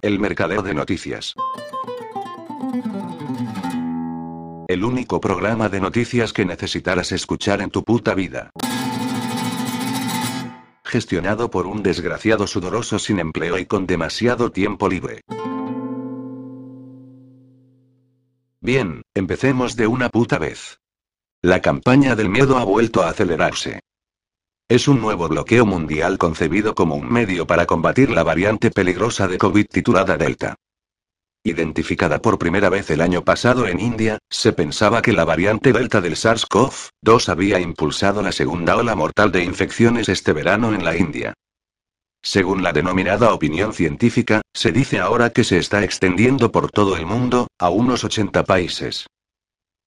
El mercadeo de noticias. El único programa de noticias que necesitarás escuchar en tu puta vida. Gestionado por un desgraciado sudoroso sin empleo y con demasiado tiempo libre. Bien, empecemos de una puta vez. La campaña del miedo ha vuelto a acelerarse. Es un nuevo bloqueo mundial concebido como un medio para combatir la variante peligrosa de COVID titulada Delta. Identificada por primera vez el año pasado en India, se pensaba que la variante Delta del SARS-CoV-2 había impulsado la segunda ola mortal de infecciones este verano en la India. Según la denominada opinión científica, se dice ahora que se está extendiendo por todo el mundo, a unos 80 países.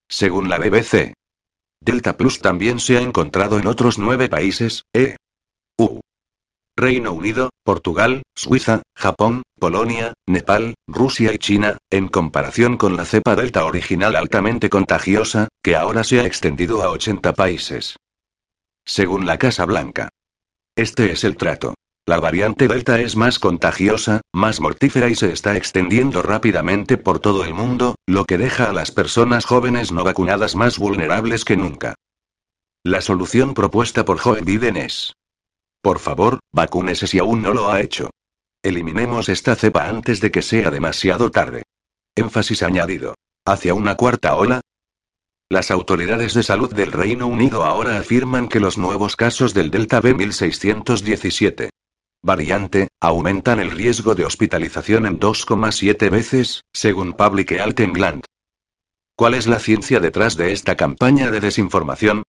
Según la BBC, Delta Plus también se ha encontrado en otros nueve países, e. U. Reino Unido, Portugal, Suiza, Japón, Polonia, Nepal, Rusia y China, en comparación con la cepa Delta original altamente contagiosa, que ahora se ha extendido a 80 países. Según la Casa Blanca. Este es el trato. La variante Delta es más contagiosa, más mortífera y se está extendiendo rápidamente por todo el mundo, lo que deja a las personas jóvenes no vacunadas más vulnerables que nunca. La solución propuesta por Joe Biden es. Por favor, vacúnese si aún no lo ha hecho. Eliminemos esta cepa antes de que sea demasiado tarde. Énfasis añadido. ¿Hacia una cuarta ola? Las autoridades de salud del Reino Unido ahora afirman que los nuevos casos del Delta B1617 variante, aumentan el riesgo de hospitalización en 2,7 veces, según Public Health England. ¿Cuál es la ciencia detrás de esta campaña de desinformación?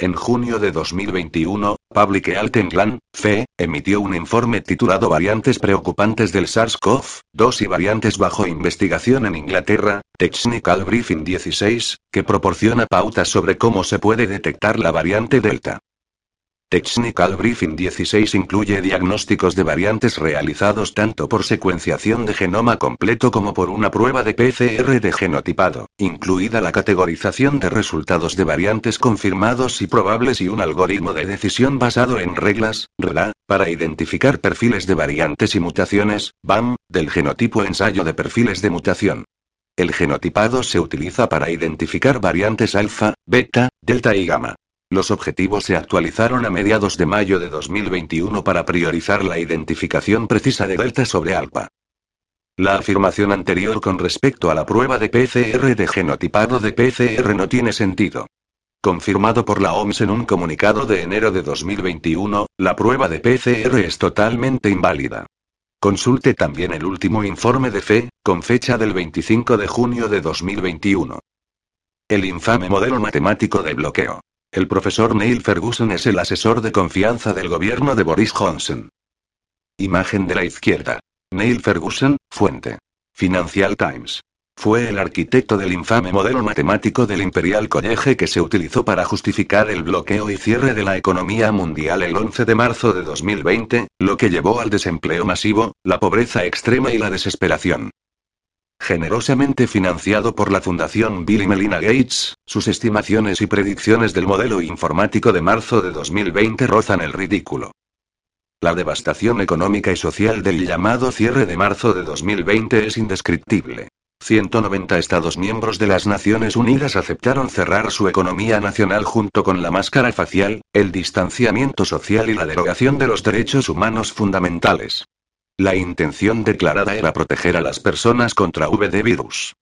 En junio de 2021, Public Health England, FE, emitió un informe titulado Variantes preocupantes del SARS-CoV-2 y variantes bajo investigación en Inglaterra, Technical Briefing 16, que proporciona pautas sobre cómo se puede detectar la variante Delta. Technical Briefing 16 incluye diagnósticos de variantes realizados tanto por secuenciación de genoma completo como por una prueba de PCR de genotipado, incluida la categorización de resultados de variantes confirmados y probables y un algoritmo de decisión basado en reglas, RELA, para identificar perfiles de variantes y mutaciones, BAM, del genotipo ensayo de perfiles de mutación. El genotipado se utiliza para identificar variantes alfa, beta, delta y gamma. Los objetivos se actualizaron a mediados de mayo de 2021 para priorizar la identificación precisa de delta sobre alfa. La afirmación anterior con respecto a la prueba de PCR de genotipado de PCR no tiene sentido. Confirmado por la OMS en un comunicado de enero de 2021, la prueba de PCR es totalmente inválida. Consulte también el último informe de FE, con fecha del 25 de junio de 2021. El infame modelo matemático de bloqueo. El profesor Neil Ferguson es el asesor de confianza del gobierno de Boris Johnson. Imagen de la izquierda. Neil Ferguson, fuente. Financial Times. Fue el arquitecto del infame modelo matemático del Imperial College que se utilizó para justificar el bloqueo y cierre de la economía mundial el 11 de marzo de 2020, lo que llevó al desempleo masivo, la pobreza extrema y la desesperación. Generosamente financiado por la Fundación Bill y Melina Gates, sus estimaciones y predicciones del modelo informático de marzo de 2020 rozan el ridículo. La devastación económica y social del llamado cierre de marzo de 2020 es indescriptible. 190 Estados miembros de las Naciones Unidas aceptaron cerrar su economía nacional junto con la máscara facial, el distanciamiento social y la derogación de los derechos humanos fundamentales. La intención declarada era proteger a las personas contra VD virus.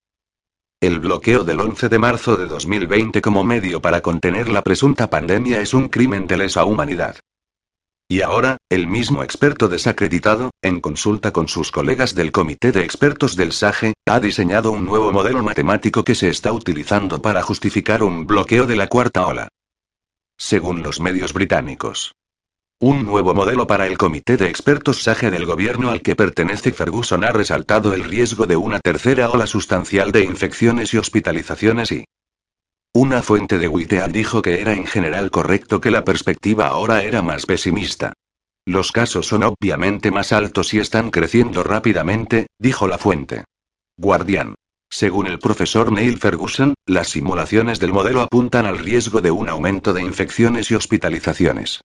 El bloqueo del 11 de marzo de 2020 como medio para contener la presunta pandemia es un crimen de lesa humanidad. Y ahora, el mismo experto desacreditado, en consulta con sus colegas del Comité de Expertos del SAGE, ha diseñado un nuevo modelo matemático que se está utilizando para justificar un bloqueo de la cuarta ola. Según los medios británicos. Un nuevo modelo para el comité de expertos SAGE del gobierno al que pertenece Ferguson ha resaltado el riesgo de una tercera ola sustancial de infecciones y hospitalizaciones y una fuente de Whitehead dijo que era en general correcto que la perspectiva ahora era más pesimista. Los casos son obviamente más altos y están creciendo rápidamente, dijo la fuente. Guardián. Según el profesor Neil Ferguson, las simulaciones del modelo apuntan al riesgo de un aumento de infecciones y hospitalizaciones.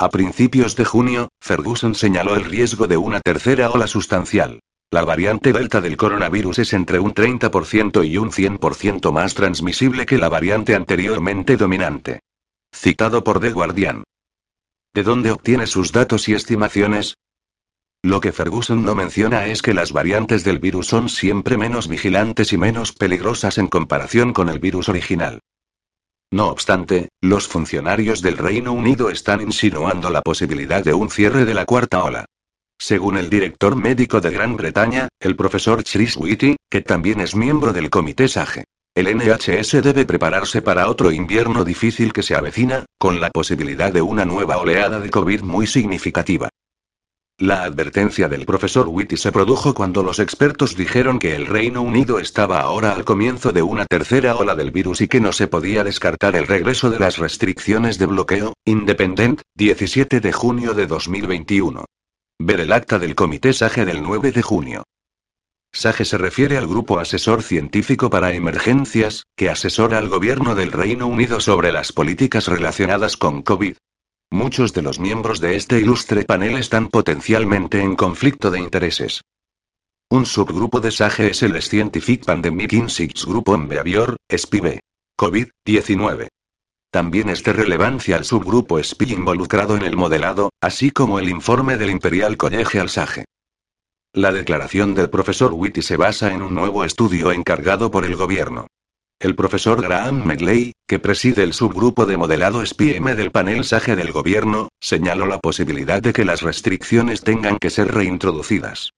A principios de junio, Ferguson señaló el riesgo de una tercera ola sustancial. La variante Delta del coronavirus es entre un 30% y un 100% más transmisible que la variante anteriormente dominante. Citado por The Guardian. ¿De dónde obtiene sus datos y estimaciones? Lo que Ferguson no menciona es que las variantes del virus son siempre menos vigilantes y menos peligrosas en comparación con el virus original. No obstante, los funcionarios del Reino Unido están insinuando la posibilidad de un cierre de la cuarta ola. Según el director médico de Gran Bretaña, el profesor Chris Whitty, que también es miembro del comité SAGE, el NHS debe prepararse para otro invierno difícil que se avecina, con la posibilidad de una nueva oleada de COVID muy significativa. La advertencia del profesor Whitty se produjo cuando los expertos dijeron que el Reino Unido estaba ahora al comienzo de una tercera ola del virus y que no se podía descartar el regreso de las restricciones de bloqueo. Independent, 17 de junio de 2021. Ver el acta del Comité SAGE del 9 de junio. SAGE se refiere al Grupo Asesor Científico para Emergencias, que asesora al gobierno del Reino Unido sobre las políticas relacionadas con COVID. Muchos de los miembros de este ilustre panel están potencialmente en conflicto de intereses. Un subgrupo de SAGE es el Scientific Pandemic Insights Group on Behavior, SPIB. COVID-19. También es de relevancia el subgrupo SPI involucrado en el modelado, así como el informe del Imperial College Alsage. La declaración del profesor Whitty se basa en un nuevo estudio encargado por el gobierno. El profesor Graham Medley, que preside el subgrupo de modelado SPM del panel SAGE del gobierno, señaló la posibilidad de que las restricciones tengan que ser reintroducidas.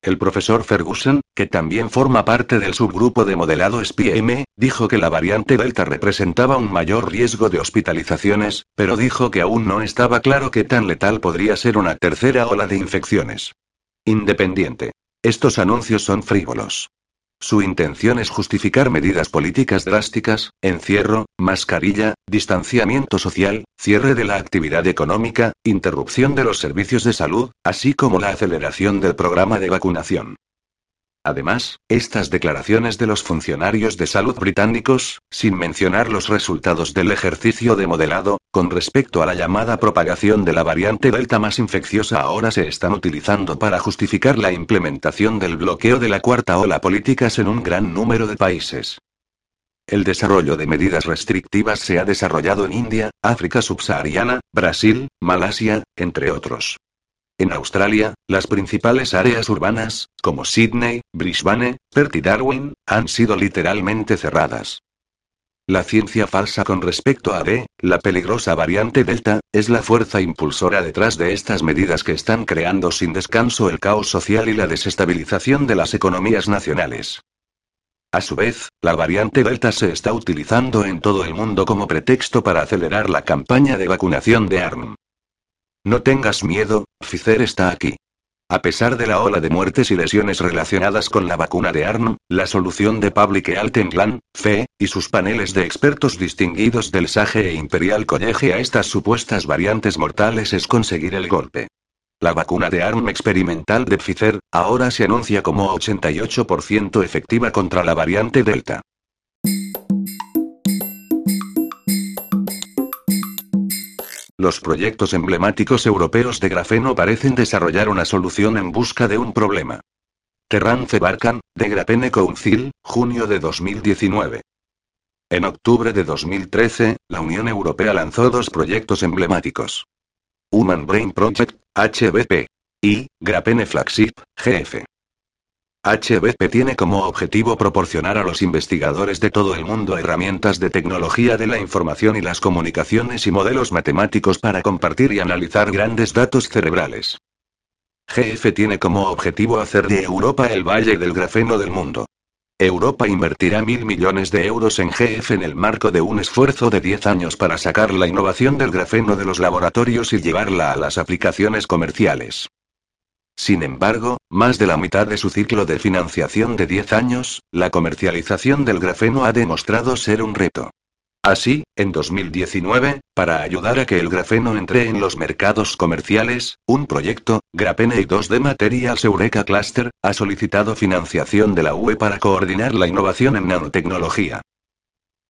El profesor Ferguson, que también forma parte del subgrupo de modelado SPM, dijo que la variante Delta representaba un mayor riesgo de hospitalizaciones, pero dijo que aún no estaba claro qué tan letal podría ser una tercera ola de infecciones. Independiente. Estos anuncios son frívolos. Su intención es justificar medidas políticas drásticas, encierro, mascarilla, distanciamiento social, cierre de la actividad económica, interrupción de los servicios de salud, así como la aceleración del programa de vacunación. Además, estas declaraciones de los funcionarios de salud británicos, sin mencionar los resultados del ejercicio de modelado, con respecto a la llamada propagación de la variante Delta más infecciosa ahora se están utilizando para justificar la implementación del bloqueo de la cuarta ola políticas en un gran número de países. El desarrollo de medidas restrictivas se ha desarrollado en India, África subsahariana, Brasil, Malasia, entre otros. En Australia, las principales áreas urbanas, como Sydney, Brisbane, Perth y Darwin, han sido literalmente cerradas. La ciencia falsa con respecto a D, la peligrosa variante Delta, es la fuerza impulsora detrás de estas medidas que están creando sin descanso el caos social y la desestabilización de las economías nacionales. A su vez, la variante Delta se está utilizando en todo el mundo como pretexto para acelerar la campaña de vacunación de ARM. No tengas miedo, Pfizer está aquí. A pesar de la ola de muertes y lesiones relacionadas con la vacuna de ARN, la solución de Public Health England, FE, y sus paneles de expertos distinguidos del SAGE e Imperial College a estas supuestas variantes mortales es conseguir el golpe. La vacuna de ARN experimental de Pfizer, ahora se anuncia como 88% efectiva contra la variante Delta. Los proyectos emblemáticos europeos de grafeno parecen desarrollar una solución en busca de un problema. Terrance Barkan, de Grapene Council, junio de 2019. En octubre de 2013, la Unión Europea lanzó dos proyectos emblemáticos. Human Brain Project, HBP. Y, Grapene Flagship, GF. HBP tiene como objetivo proporcionar a los investigadores de todo el mundo herramientas de tecnología de la información y las comunicaciones y modelos matemáticos para compartir y analizar grandes datos cerebrales. GF tiene como objetivo hacer de Europa el valle del grafeno del mundo. Europa invertirá mil millones de euros en GF en el marco de un esfuerzo de 10 años para sacar la innovación del grafeno de los laboratorios y llevarla a las aplicaciones comerciales. Sin embargo, más de la mitad de su ciclo de financiación de 10 años, la comercialización del grafeno ha demostrado ser un reto. Así, en 2019, para ayudar a que el grafeno entre en los mercados comerciales, un proyecto, Grapene y 2D Materials Eureka Cluster, ha solicitado financiación de la UE para coordinar la innovación en nanotecnología.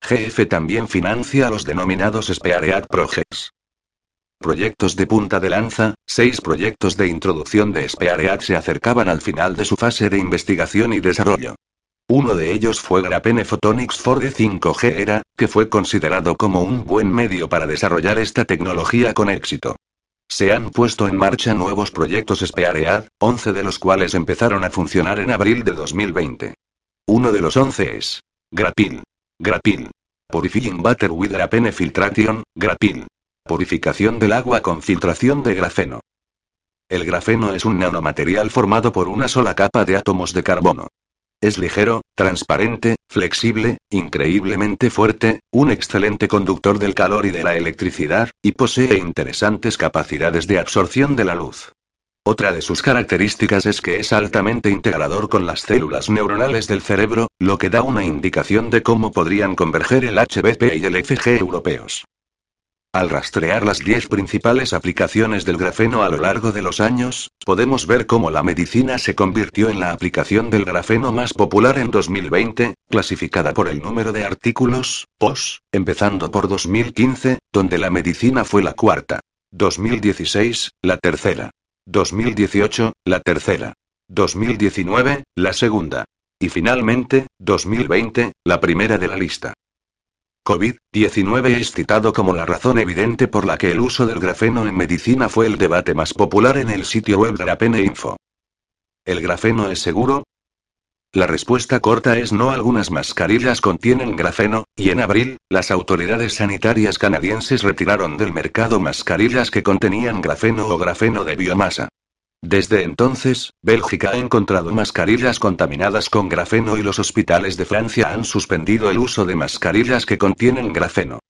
GF también financia los denominados Spearead Projects. Proyectos de punta de lanza, seis proyectos de introducción de SPAREAD se acercaban al final de su fase de investigación y desarrollo. Uno de ellos fue Grapene Photonics for the 5G era, que fue considerado como un buen medio para desarrollar esta tecnología con éxito. Se han puesto en marcha nuevos proyectos SPAREAD, 11 de los cuales empezaron a funcionar en abril de 2020. Uno de los 11 es Grapil. Grapil. Purifying Butter with Grapene Filtration, Grapil. Purificación del agua con filtración de grafeno. El grafeno es un nanomaterial formado por una sola capa de átomos de carbono. Es ligero, transparente, flexible, increíblemente fuerte, un excelente conductor del calor y de la electricidad, y posee interesantes capacidades de absorción de la luz. Otra de sus características es que es altamente integrador con las células neuronales del cerebro, lo que da una indicación de cómo podrían converger el HBP y el FG europeos. Al rastrear las 10 principales aplicaciones del grafeno a lo largo de los años, podemos ver cómo la medicina se convirtió en la aplicación del grafeno más popular en 2020, clasificada por el número de artículos, POS, empezando por 2015, donde la medicina fue la cuarta. 2016, la tercera. 2018, la tercera. 2019, la segunda. Y finalmente, 2020, la primera de la lista. COVID-19 es citado como la razón evidente por la que el uso del grafeno en medicina fue el debate más popular en el sitio web Grapene Info. ¿El grafeno es seguro? La respuesta corta es no. Algunas mascarillas contienen grafeno, y en abril, las autoridades sanitarias canadienses retiraron del mercado mascarillas que contenían grafeno o grafeno de biomasa. Desde entonces, Bélgica ha encontrado mascarillas contaminadas con grafeno y los hospitales de Francia han suspendido el uso de mascarillas que contienen grafeno.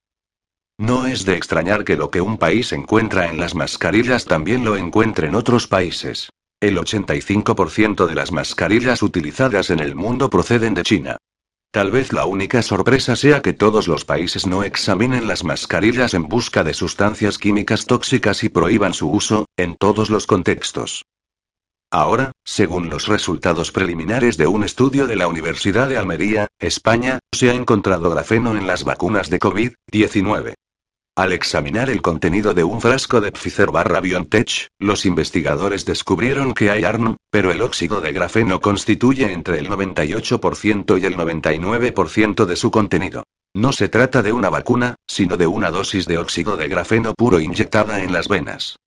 No es de extrañar que lo que un país encuentra en las mascarillas también lo encuentre en otros países. El 85% de las mascarillas utilizadas en el mundo proceden de China. Tal vez la única sorpresa sea que todos los países no examinen las mascarillas en busca de sustancias químicas tóxicas y prohíban su uso, en todos los contextos. Ahora, según los resultados preliminares de un estudio de la Universidad de Almería, España, se ha encontrado grafeno en las vacunas de COVID-19. Al examinar el contenido de un frasco de Pfizer barra BioNTech, los investigadores descubrieron que hay ARN, pero el óxido de grafeno constituye entre el 98% y el 99% de su contenido. No se trata de una vacuna, sino de una dosis de óxido de grafeno puro inyectada en las venas.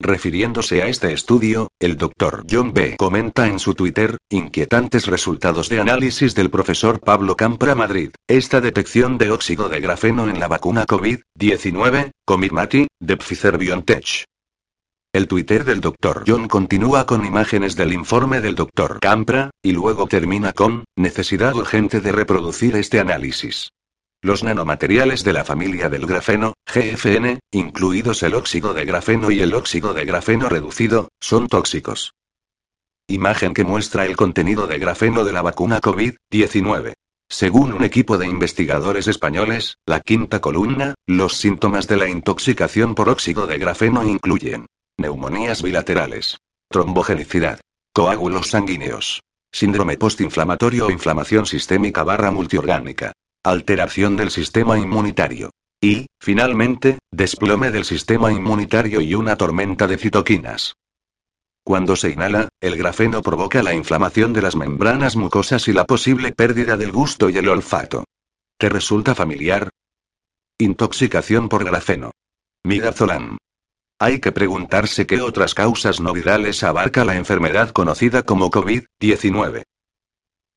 Refiriéndose a este estudio, el Dr. John B. comenta en su Twitter, inquietantes resultados de análisis del profesor Pablo Campra Madrid. Esta detección de óxido de grafeno en la vacuna COVID-19, Comirnaty, de Pfizer BioNTech. El Twitter del Dr. John continúa con imágenes del informe del Dr. Campra, y luego termina con, necesidad urgente de reproducir este análisis. Los nanomateriales de la familia del grafeno, GFN, incluidos el óxido de grafeno y el óxido de grafeno reducido, son tóxicos. Imagen que muestra el contenido de grafeno de la vacuna COVID-19. Según un equipo de investigadores españoles, la quinta columna, los síntomas de la intoxicación por óxido de grafeno incluyen neumonías bilaterales, trombogenicidad, coágulos sanguíneos, síndrome postinflamatorio o inflamación sistémica barra multiorgánica, alteración del sistema inmunitario. Y, finalmente, desplome del sistema inmunitario y una tormenta de citoquinas. Cuando se inhala, el grafeno provoca la inflamación de las membranas mucosas y la posible pérdida del gusto y el olfato. ¿Te resulta familiar? Intoxicación por grafeno. Midazolam. Hay que preguntarse qué otras causas no virales abarca la enfermedad conocida como COVID-19.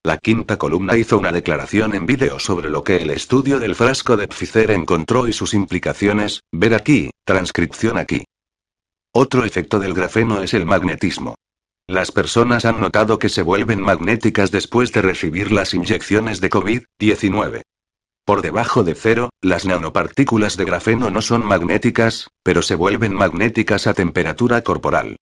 La quinta columna hizo una declaración en vídeo sobre lo que el estudio del frasco de Pfizer encontró y sus implicaciones, ver aquí, transcripción aquí. Otro efecto del grafeno es el magnetismo. Las personas han notado que se vuelven magnéticas después de recibir las inyecciones de COVID-19. Por debajo de cero, las nanopartículas de grafeno no son magnéticas, pero se vuelven magnéticas a temperatura corporal.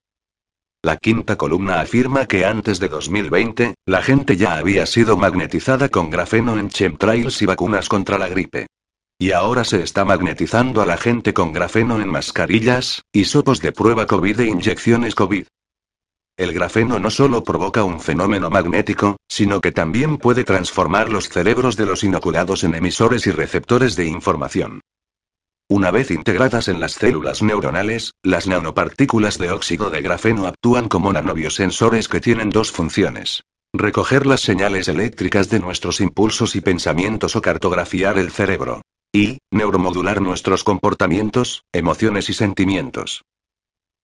La quinta columna afirma que antes de 2020, la gente ya había sido magnetizada con grafeno en chemtrails y vacunas contra la gripe. Y ahora se está magnetizando a la gente con grafeno en mascarillas, hisopos de prueba COVID e inyecciones COVID. El grafeno no solo provoca un fenómeno magnético, sino que también puede transformar los cerebros de los inoculados en emisores y receptores de información. Una vez integradas en las células neuronales, las nanopartículas de óxido de grafeno actúan como nanobiosensores que tienen dos funciones. Recoger las señales eléctricas de nuestros impulsos y pensamientos o cartografiar el cerebro. Y, neuromodular nuestros comportamientos, emociones y sentimientos.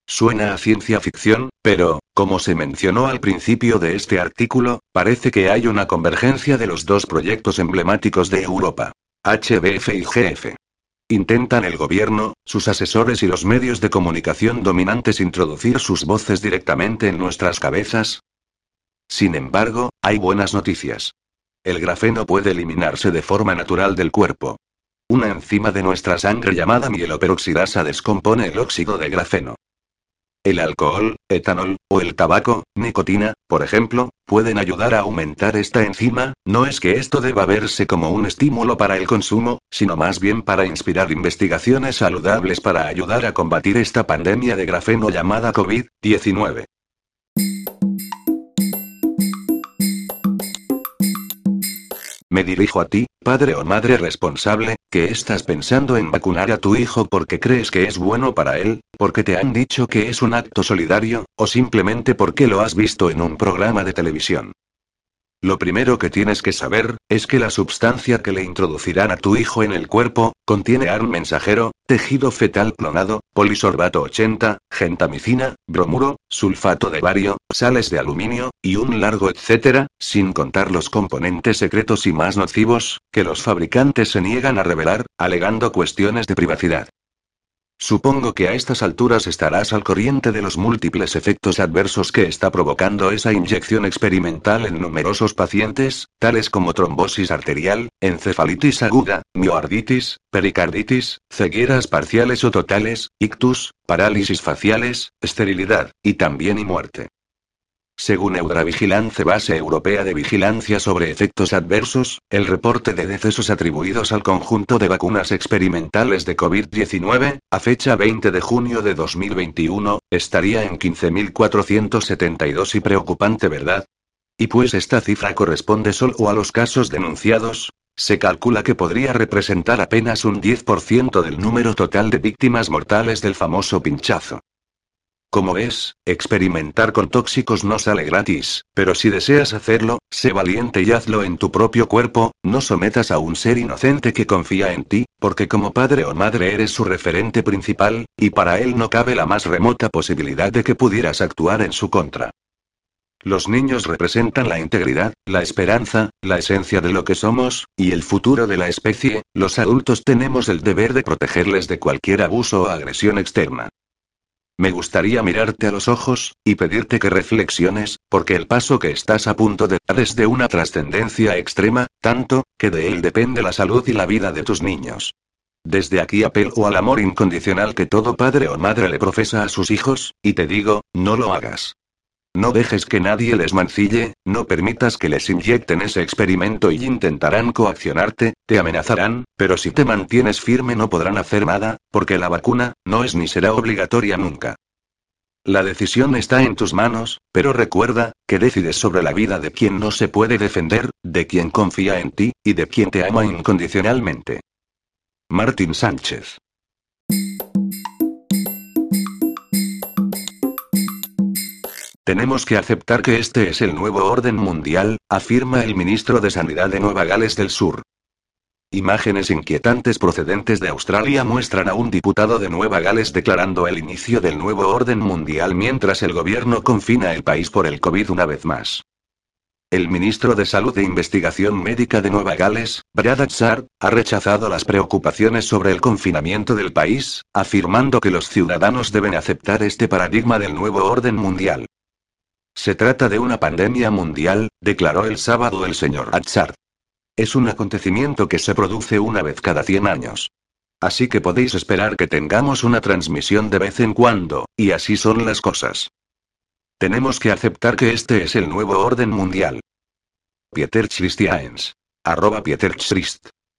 Suena a ciencia ficción, pero, como se mencionó al principio de este artículo, parece que hay una convergencia de los dos proyectos emblemáticos de Europa. HBF y GF. Intentan el gobierno, sus asesores y los medios de comunicación dominantes introducir sus voces directamente en nuestras cabezas. Sin embargo, hay buenas noticias. El grafeno puede eliminarse de forma natural del cuerpo. Una enzima de nuestra sangre llamada mieloperoxidasa descompone el óxido de grafeno. El alcohol, etanol, o el tabaco, nicotina, por ejemplo, pueden ayudar a aumentar esta enzima, no es que esto deba verse como un estímulo para el consumo, sino más bien para inspirar investigaciones saludables para ayudar a combatir esta pandemia de grafeno llamada COVID-19. Me dirijo a ti, padre o madre responsable, que estás pensando en vacunar a tu hijo porque crees que es bueno para él, porque te han dicho que es un acto solidario, o simplemente porque lo has visto en un programa de televisión. Lo primero que tienes que saber, es que la sustancia que le introducirán a tu hijo en el cuerpo, contiene ARN mensajero, tejido fetal clonado, polisorbato 80, gentamicina, bromuro, sulfato de bario, sales de aluminio, y un largo etcétera, sin contar los componentes secretos y más nocivos, que los fabricantes se niegan a revelar, alegando cuestiones de privacidad. Supongo que a estas alturas estarás al corriente de los múltiples efectos adversos que está provocando esa inyección experimental en numerosos pacientes, tales como trombosis arterial, encefalitis aguda, mioarditis, pericarditis, cegueras parciales o totales, ictus, parálisis faciales, esterilidad, y también y muerte. Según Eudravigilance Base Europea de Vigilancia sobre Efectos Adversos, el reporte de decesos atribuidos al conjunto de vacunas experimentales de COVID-19, a fecha 20 de junio de 2021, estaría en 15.472 y preocupante, ¿verdad? Y pues esta cifra corresponde solo a los casos denunciados, se calcula que podría representar apenas un 10% del número total de víctimas mortales del famoso pinchazo. Como ves, experimentar con tóxicos no sale gratis, pero si deseas hacerlo, sé valiente y hazlo en tu propio cuerpo, no sometas a un ser inocente que confía en ti, porque como padre o madre eres su referente principal, y para él no cabe la más remota posibilidad de que pudieras actuar en su contra. Los niños representan la integridad, la esperanza, la esencia de lo que somos, y el futuro de la especie, los adultos tenemos el deber de protegerles de cualquier abuso o agresión externa. Me gustaría mirarte a los ojos, y pedirte que reflexiones, porque el paso que estás a punto de dar es de una trascendencia extrema, tanto, que de él depende la salud y la vida de tus niños. Desde aquí apelo al amor incondicional que todo padre o madre le profesa a sus hijos, y te digo, no lo hagas. No dejes que nadie les mancille, no permitas que les inyecten ese experimento y intentarán coaccionarte, te amenazarán, pero si te mantienes firme no podrán hacer nada, porque la vacuna, no es ni será obligatoria nunca. La decisión está en tus manos, pero recuerda, que decides sobre la vida de quien no se puede defender, de quien confía en ti, y de quien te ama incondicionalmente. Martín Sánchez Tenemos que aceptar que este es el nuevo orden mundial, afirma el ministro de Sanidad de Nueva Gales del Sur. Imágenes inquietantes procedentes de Australia muestran a un diputado de Nueva Gales declarando el inicio del nuevo orden mundial mientras el gobierno confina el país por el COVID una vez más. El ministro de Salud e Investigación Médica de Nueva Gales, Brad Atzar, ha rechazado las preocupaciones sobre el confinamiento del país, afirmando que los ciudadanos deben aceptar este paradigma del nuevo orden mundial. Se trata de una pandemia mundial, declaró el sábado el señor Atzar. Es un acontecimiento que se produce una vez cada 100 años. Así que podéis esperar que tengamos una transmisión de vez en cuando, y así son las cosas. Tenemos que aceptar que este es el nuevo orden mundial. Pieter Christians. Arroba Pieter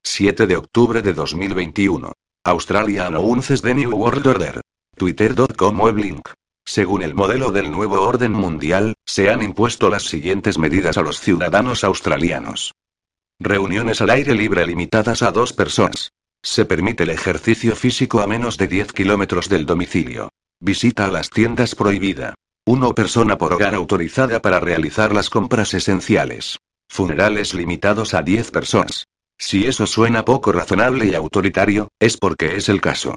7 de octubre de 2021. Australia Announces the New World Order. Twitter.com Weblink. Según el modelo del nuevo orden mundial, se han impuesto las siguientes medidas a los ciudadanos australianos. Reuniones al aire libre limitadas a dos personas. Se permite el ejercicio físico a menos de 10 kilómetros del domicilio. Visita a las tiendas prohibida. Uno persona por hogar autorizada para realizar las compras esenciales. Funerales limitados a 10 personas. Si eso suena poco razonable y autoritario, es porque es el caso.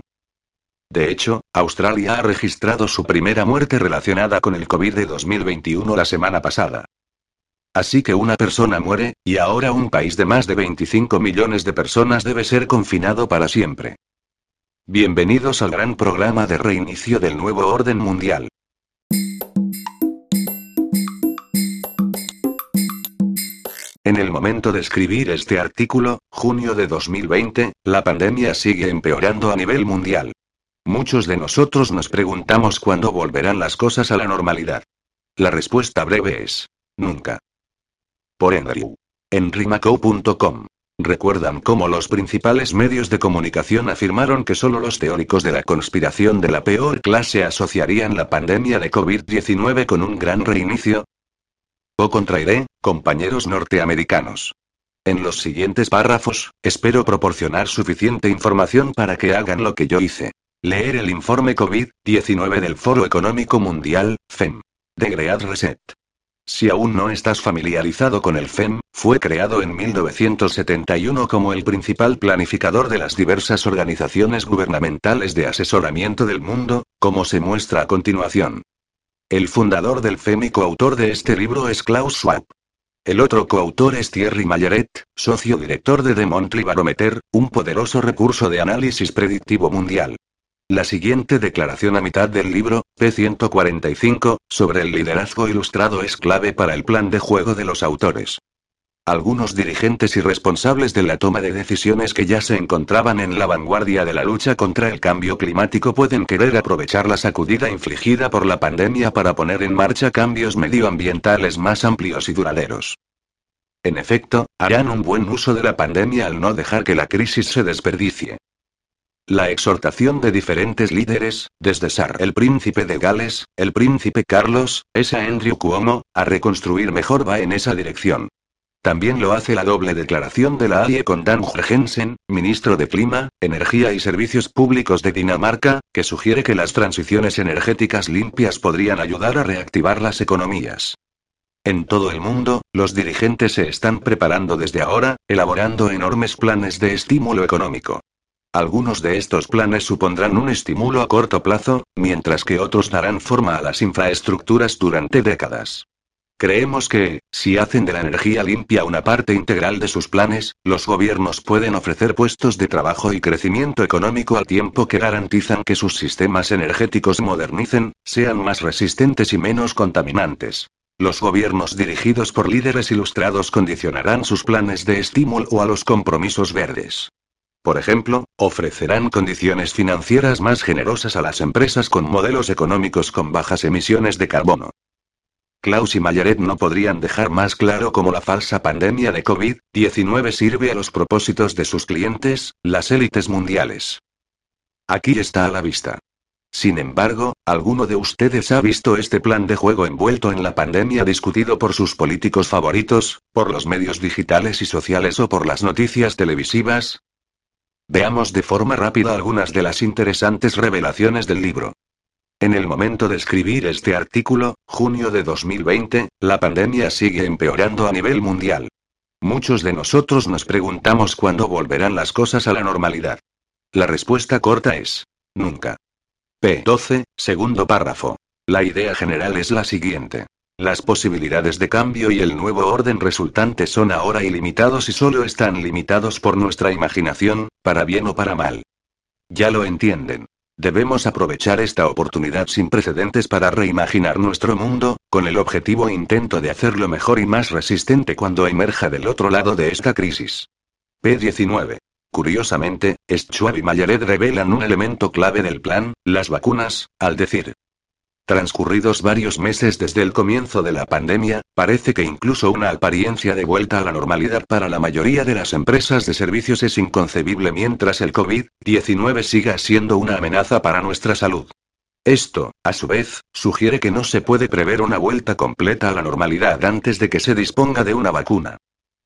De hecho, Australia ha registrado su primera muerte relacionada con el COVID de 2021 la semana pasada. Así que una persona muere, y ahora un país de más de 25 millones de personas debe ser confinado para siempre. Bienvenidos al gran programa de reinicio del nuevo orden mundial. En el momento de escribir este artículo, junio de 2020, la pandemia sigue empeorando a nivel mundial. Muchos de nosotros nos preguntamos cuándo volverán las cosas a la normalidad. La respuesta breve es, nunca. Por Andrew. En rimaco.com. Recuerdan cómo los principales medios de comunicación afirmaron que solo los teóricos de la conspiración de la peor clase asociarían la pandemia de COVID-19 con un gran reinicio. O contrairé, compañeros norteamericanos. En los siguientes párrafos, espero proporcionar suficiente información para que hagan lo que yo hice. Leer el informe COVID-19 del Foro Económico Mundial, FEM. De Great Reset. Si aún no estás familiarizado con el FEM, fue creado en 1971 como el principal planificador de las diversas organizaciones gubernamentales de asesoramiento del mundo, como se muestra a continuación. El fundador del FEM y coautor de este libro es Klaus Schwab. El otro coautor es Thierry Mailleret, socio director de The Monthly Barometer, un poderoso recurso de análisis predictivo mundial. La siguiente declaración a mitad del libro, P145, sobre el liderazgo ilustrado es clave para el plan de juego de los autores. Algunos dirigentes y responsables de la toma de decisiones que ya se encontraban en la vanguardia de la lucha contra el cambio climático pueden querer aprovechar la sacudida infligida por la pandemia para poner en marcha cambios medioambientales más amplios y duraderos. En efecto, harán un buen uso de la pandemia al no dejar que la crisis se desperdicie. La exhortación de diferentes líderes, desde Sar el príncipe de Gales, el príncipe Carlos, es a Andrew Cuomo, a reconstruir mejor va en esa dirección. También lo hace la doble declaración de la AIE con Dan Jorgensen, ministro de Clima, Energía y Servicios Públicos de Dinamarca, que sugiere que las transiciones energéticas limpias podrían ayudar a reactivar las economías. En todo el mundo, los dirigentes se están preparando desde ahora, elaborando enormes planes de estímulo económico. Algunos de estos planes supondrán un estímulo a corto plazo, mientras que otros darán forma a las infraestructuras durante décadas. Creemos que, si hacen de la energía limpia una parte integral de sus planes, los gobiernos pueden ofrecer puestos de trabajo y crecimiento económico al tiempo que garantizan que sus sistemas energéticos modernicen, sean más resistentes y menos contaminantes. Los gobiernos dirigidos por líderes ilustrados condicionarán sus planes de estímulo a los compromisos verdes. Por ejemplo, ofrecerán condiciones financieras más generosas a las empresas con modelos económicos con bajas emisiones de carbono. Klaus y Mayaret no podrían dejar más claro cómo la falsa pandemia de COVID-19 sirve a los propósitos de sus clientes, las élites mundiales. Aquí está a la vista. Sin embargo, ¿alguno de ustedes ha visto este plan de juego envuelto en la pandemia discutido por sus políticos favoritos, por los medios digitales y sociales o por las noticias televisivas? Veamos de forma rápida algunas de las interesantes revelaciones del libro. En el momento de escribir este artículo, junio de 2020, la pandemia sigue empeorando a nivel mundial. Muchos de nosotros nos preguntamos cuándo volverán las cosas a la normalidad. La respuesta corta es, nunca. P12, segundo párrafo. La idea general es la siguiente. Las posibilidades de cambio y el nuevo orden resultante son ahora ilimitados y solo están limitados por nuestra imaginación, para bien o para mal. Ya lo entienden. Debemos aprovechar esta oportunidad sin precedentes para reimaginar nuestro mundo, con el objetivo e intento de hacerlo mejor y más resistente cuando emerja del otro lado de esta crisis. P19. Curiosamente, Schwab y Mayared revelan un elemento clave del plan, las vacunas, al decir, Transcurridos varios meses desde el comienzo de la pandemia, parece que incluso una apariencia de vuelta a la normalidad para la mayoría de las empresas de servicios es inconcebible mientras el COVID-19 siga siendo una amenaza para nuestra salud. Esto, a su vez, sugiere que no se puede prever una vuelta completa a la normalidad antes de que se disponga de una vacuna.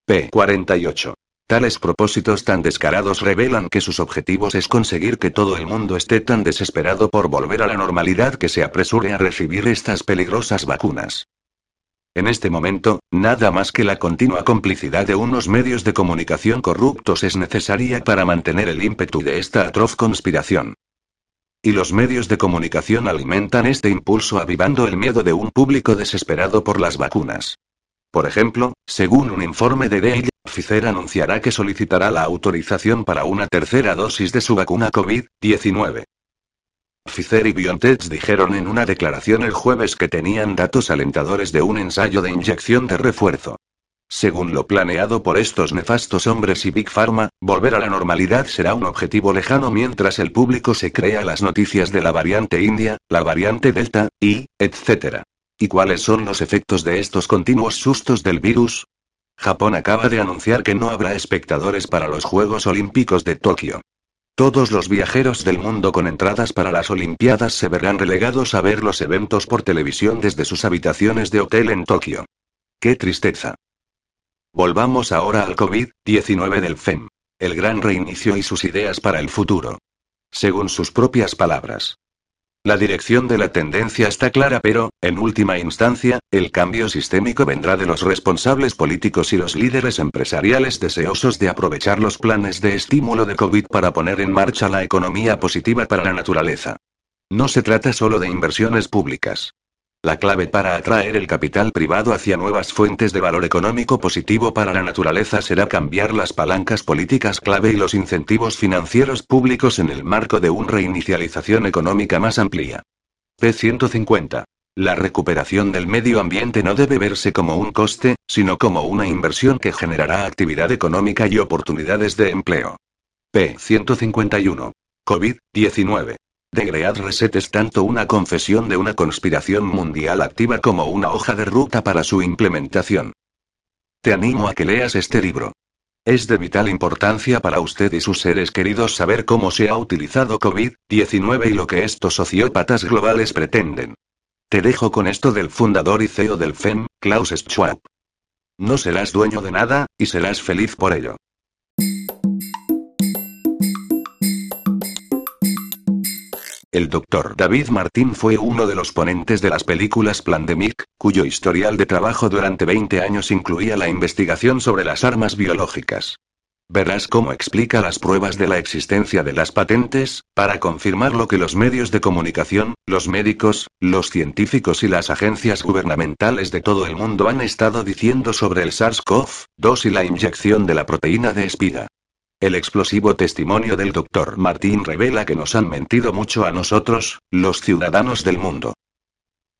P48. Tales propósitos tan descarados revelan que sus objetivos es conseguir que todo el mundo esté tan desesperado por volver a la normalidad que se apresure a recibir estas peligrosas vacunas. En este momento, nada más que la continua complicidad de unos medios de comunicación corruptos es necesaria para mantener el ímpetu de esta atroz conspiración. Y los medios de comunicación alimentan este impulso avivando el miedo de un público desesperado por las vacunas. Por ejemplo, según un informe de Pfizer anunciará que solicitará la autorización para una tercera dosis de su vacuna COVID-19. Pfizer y BioNTech dijeron en una declaración el jueves que tenían datos alentadores de un ensayo de inyección de refuerzo. Según lo planeado por estos nefastos hombres y Big Pharma, volver a la normalidad será un objetivo lejano mientras el público se crea las noticias de la variante India, la variante Delta, y, etc. ¿Y cuáles son los efectos de estos continuos sustos del virus? Japón acaba de anunciar que no habrá espectadores para los Juegos Olímpicos de Tokio. Todos los viajeros del mundo con entradas para las Olimpiadas se verán relegados a ver los eventos por televisión desde sus habitaciones de hotel en Tokio. ¡Qué tristeza! Volvamos ahora al COVID-19 del FEM. El gran reinicio y sus ideas para el futuro. Según sus propias palabras. La dirección de la tendencia está clara, pero, en última instancia, el cambio sistémico vendrá de los responsables políticos y los líderes empresariales deseosos de aprovechar los planes de estímulo de COVID para poner en marcha la economía positiva para la naturaleza. No se trata solo de inversiones públicas. La clave para atraer el capital privado hacia nuevas fuentes de valor económico positivo para la naturaleza será cambiar las palancas políticas clave y los incentivos financieros públicos en el marco de una reinicialización económica más amplia. P150. La recuperación del medio ambiente no debe verse como un coste, sino como una inversión que generará actividad económica y oportunidades de empleo. P151. COVID-19. The Great Reset es tanto una confesión de una conspiración mundial activa como una hoja de ruta para su implementación. Te animo a que leas este libro. Es de vital importancia para usted y sus seres queridos saber cómo se ha utilizado COVID-19 y lo que estos sociópatas globales pretenden. Te dejo con esto del fundador y CEO del FEM, Klaus Schwab. No serás dueño de nada, y serás feliz por ello. El Dr. David Martín fue uno de los ponentes de las películas Plandemic, cuyo historial de trabajo durante 20 años incluía la investigación sobre las armas biológicas. Verás cómo explica las pruebas de la existencia de las patentes, para confirmar lo que los medios de comunicación, los médicos, los científicos y las agencias gubernamentales de todo el mundo han estado diciendo sobre el SARS-CoV-2 y la inyección de la proteína de espiga. El explosivo testimonio del doctor Martín revela que nos han mentido mucho a nosotros, los ciudadanos del mundo.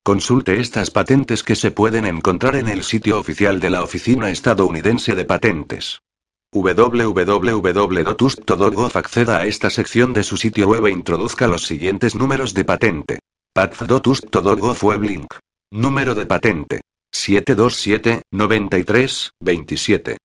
Consulte estas patentes que se pueden encontrar en el sitio oficial de la Oficina Estadounidense de Patentes. www.ust.gov acceda a esta sección de su sitio web e introduzca los siguientes números de patente. Path.ust.gov web link. Número de patente. 727 93 27.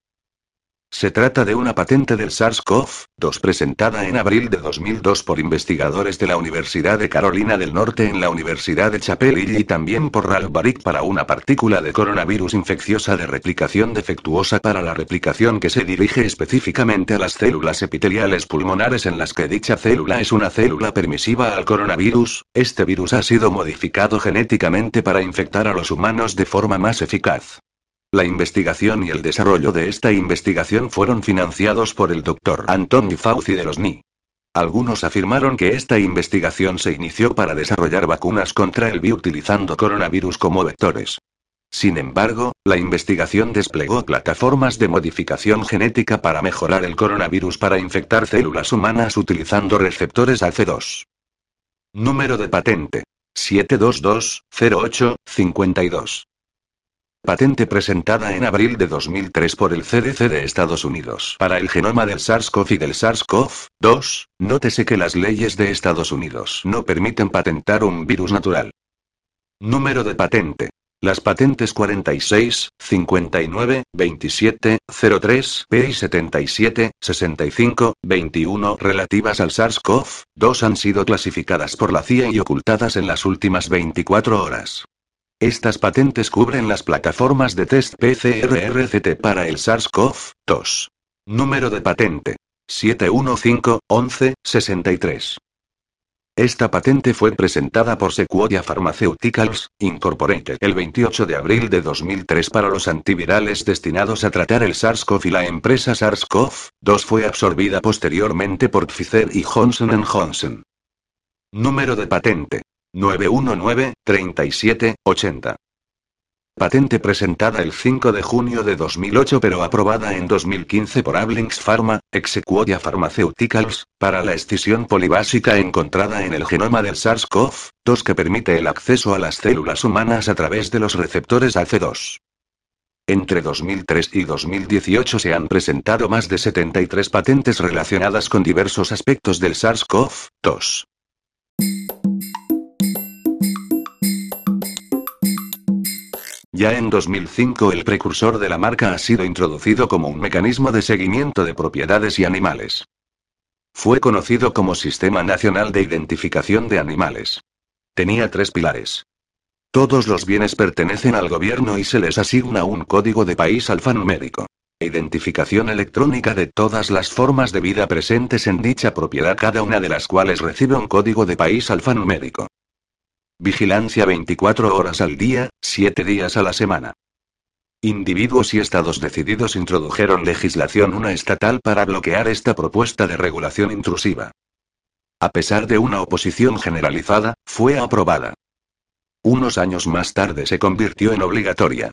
Se trata de una patente del SARS-CoV-2 presentada en abril de 2002 por investigadores de la Universidad de Carolina del Norte en la Universidad de Chapel Hill y también por Ralph Baric para una partícula de coronavirus infecciosa de replicación defectuosa para la replicación que se dirige específicamente a las células epiteliales pulmonares en las que dicha célula es una célula permisiva al coronavirus. Este virus ha sido modificado genéticamente para infectar a los humanos de forma más eficaz. La investigación y el desarrollo de esta investigación fueron financiados por el Dr. Anthony Fauci de los NI. Algunos afirmaron que esta investigación se inició para desarrollar vacunas contra el virus utilizando coronavirus como vectores. Sin embargo, la investigación desplegó plataformas de modificación genética para mejorar el coronavirus para infectar células humanas utilizando receptores AC2. Número de patente. 722-08-52. Patente presentada en abril de 2003 por el CDC de Estados Unidos. Para el genoma del SARS-CoV y del SARS-CoV-2, nótese que las leyes de Estados Unidos no permiten patentar un virus natural. Número de patente. Las patentes 46, 59, 27, 03, P y 77, 65, 21 relativas al SARS-CoV-2 han sido clasificadas por la CIA y ocultadas en las últimas 24 horas. Estas patentes cubren las plataformas de test PCR-RCT para el SARS-CoV-2. Número de patente. 715-11-63. Esta patente fue presentada por Sequoia Pharmaceuticals, Incorporated, el 28 de abril de 2003 para los antivirales destinados a tratar el SARS-CoV y la empresa SARS-CoV-2 fue absorbida posteriormente por Pfizer y Johnson Johnson. Número de patente. 919-37-80. Patente presentada el 5 de junio de 2008 pero aprobada en 2015 por Ablinks Pharma, Exequoia Pharmaceuticals, para la escisión polibásica encontrada en el genoma del SARS-CoV-2 que permite el acceso a las células humanas a través de los receptores AC2. Entre 2003 y 2018 se han presentado más de 73 patentes relacionadas con diversos aspectos del SARS-CoV-2. Ya en 2005 el precursor de la marca ha sido introducido como un mecanismo de seguimiento de propiedades y animales. Fue conocido como Sistema Nacional de Identificación de Animales. Tenía tres pilares. Todos los bienes pertenecen al gobierno y se les asigna un código de país alfanumérico. Identificación electrónica de todas las formas de vida presentes en dicha propiedad, cada una de las cuales recibe un código de país alfanumérico. Vigilancia 24 horas al día, 7 días a la semana. Individuos y estados decididos introdujeron legislación una estatal para bloquear esta propuesta de regulación intrusiva. A pesar de una oposición generalizada, fue aprobada. Unos años más tarde se convirtió en obligatoria.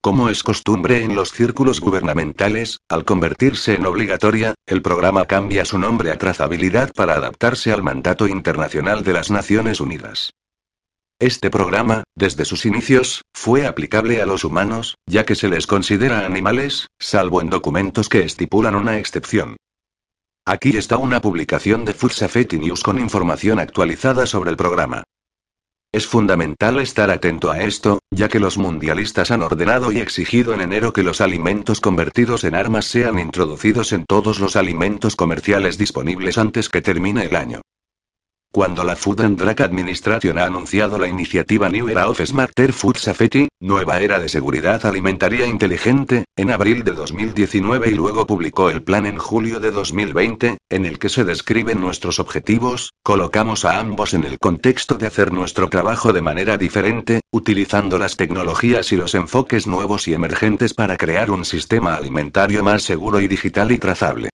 Como es costumbre en los círculos gubernamentales, al convertirse en obligatoria, el programa cambia su nombre a trazabilidad para adaptarse al mandato internacional de las Naciones Unidas. Este programa, desde sus inicios, fue aplicable a los humanos, ya que se les considera animales, salvo en documentos que estipulan una excepción. Aquí está una publicación de Food Safety News con información actualizada sobre el programa. Es fundamental estar atento a esto, ya que los mundialistas han ordenado y exigido en enero que los alimentos convertidos en armas sean introducidos en todos los alimentos comerciales disponibles antes que termine el año. Cuando la Food and Drug Administration ha anunciado la iniciativa New Era of Smarter Food Safety, Nueva Era de Seguridad Alimentaria Inteligente, en abril de 2019 y luego publicó el plan en julio de 2020, en el que se describen nuestros objetivos, colocamos a ambos en el contexto de hacer nuestro trabajo de manera diferente, utilizando las tecnologías y los enfoques nuevos y emergentes para crear un sistema alimentario más seguro y digital y trazable.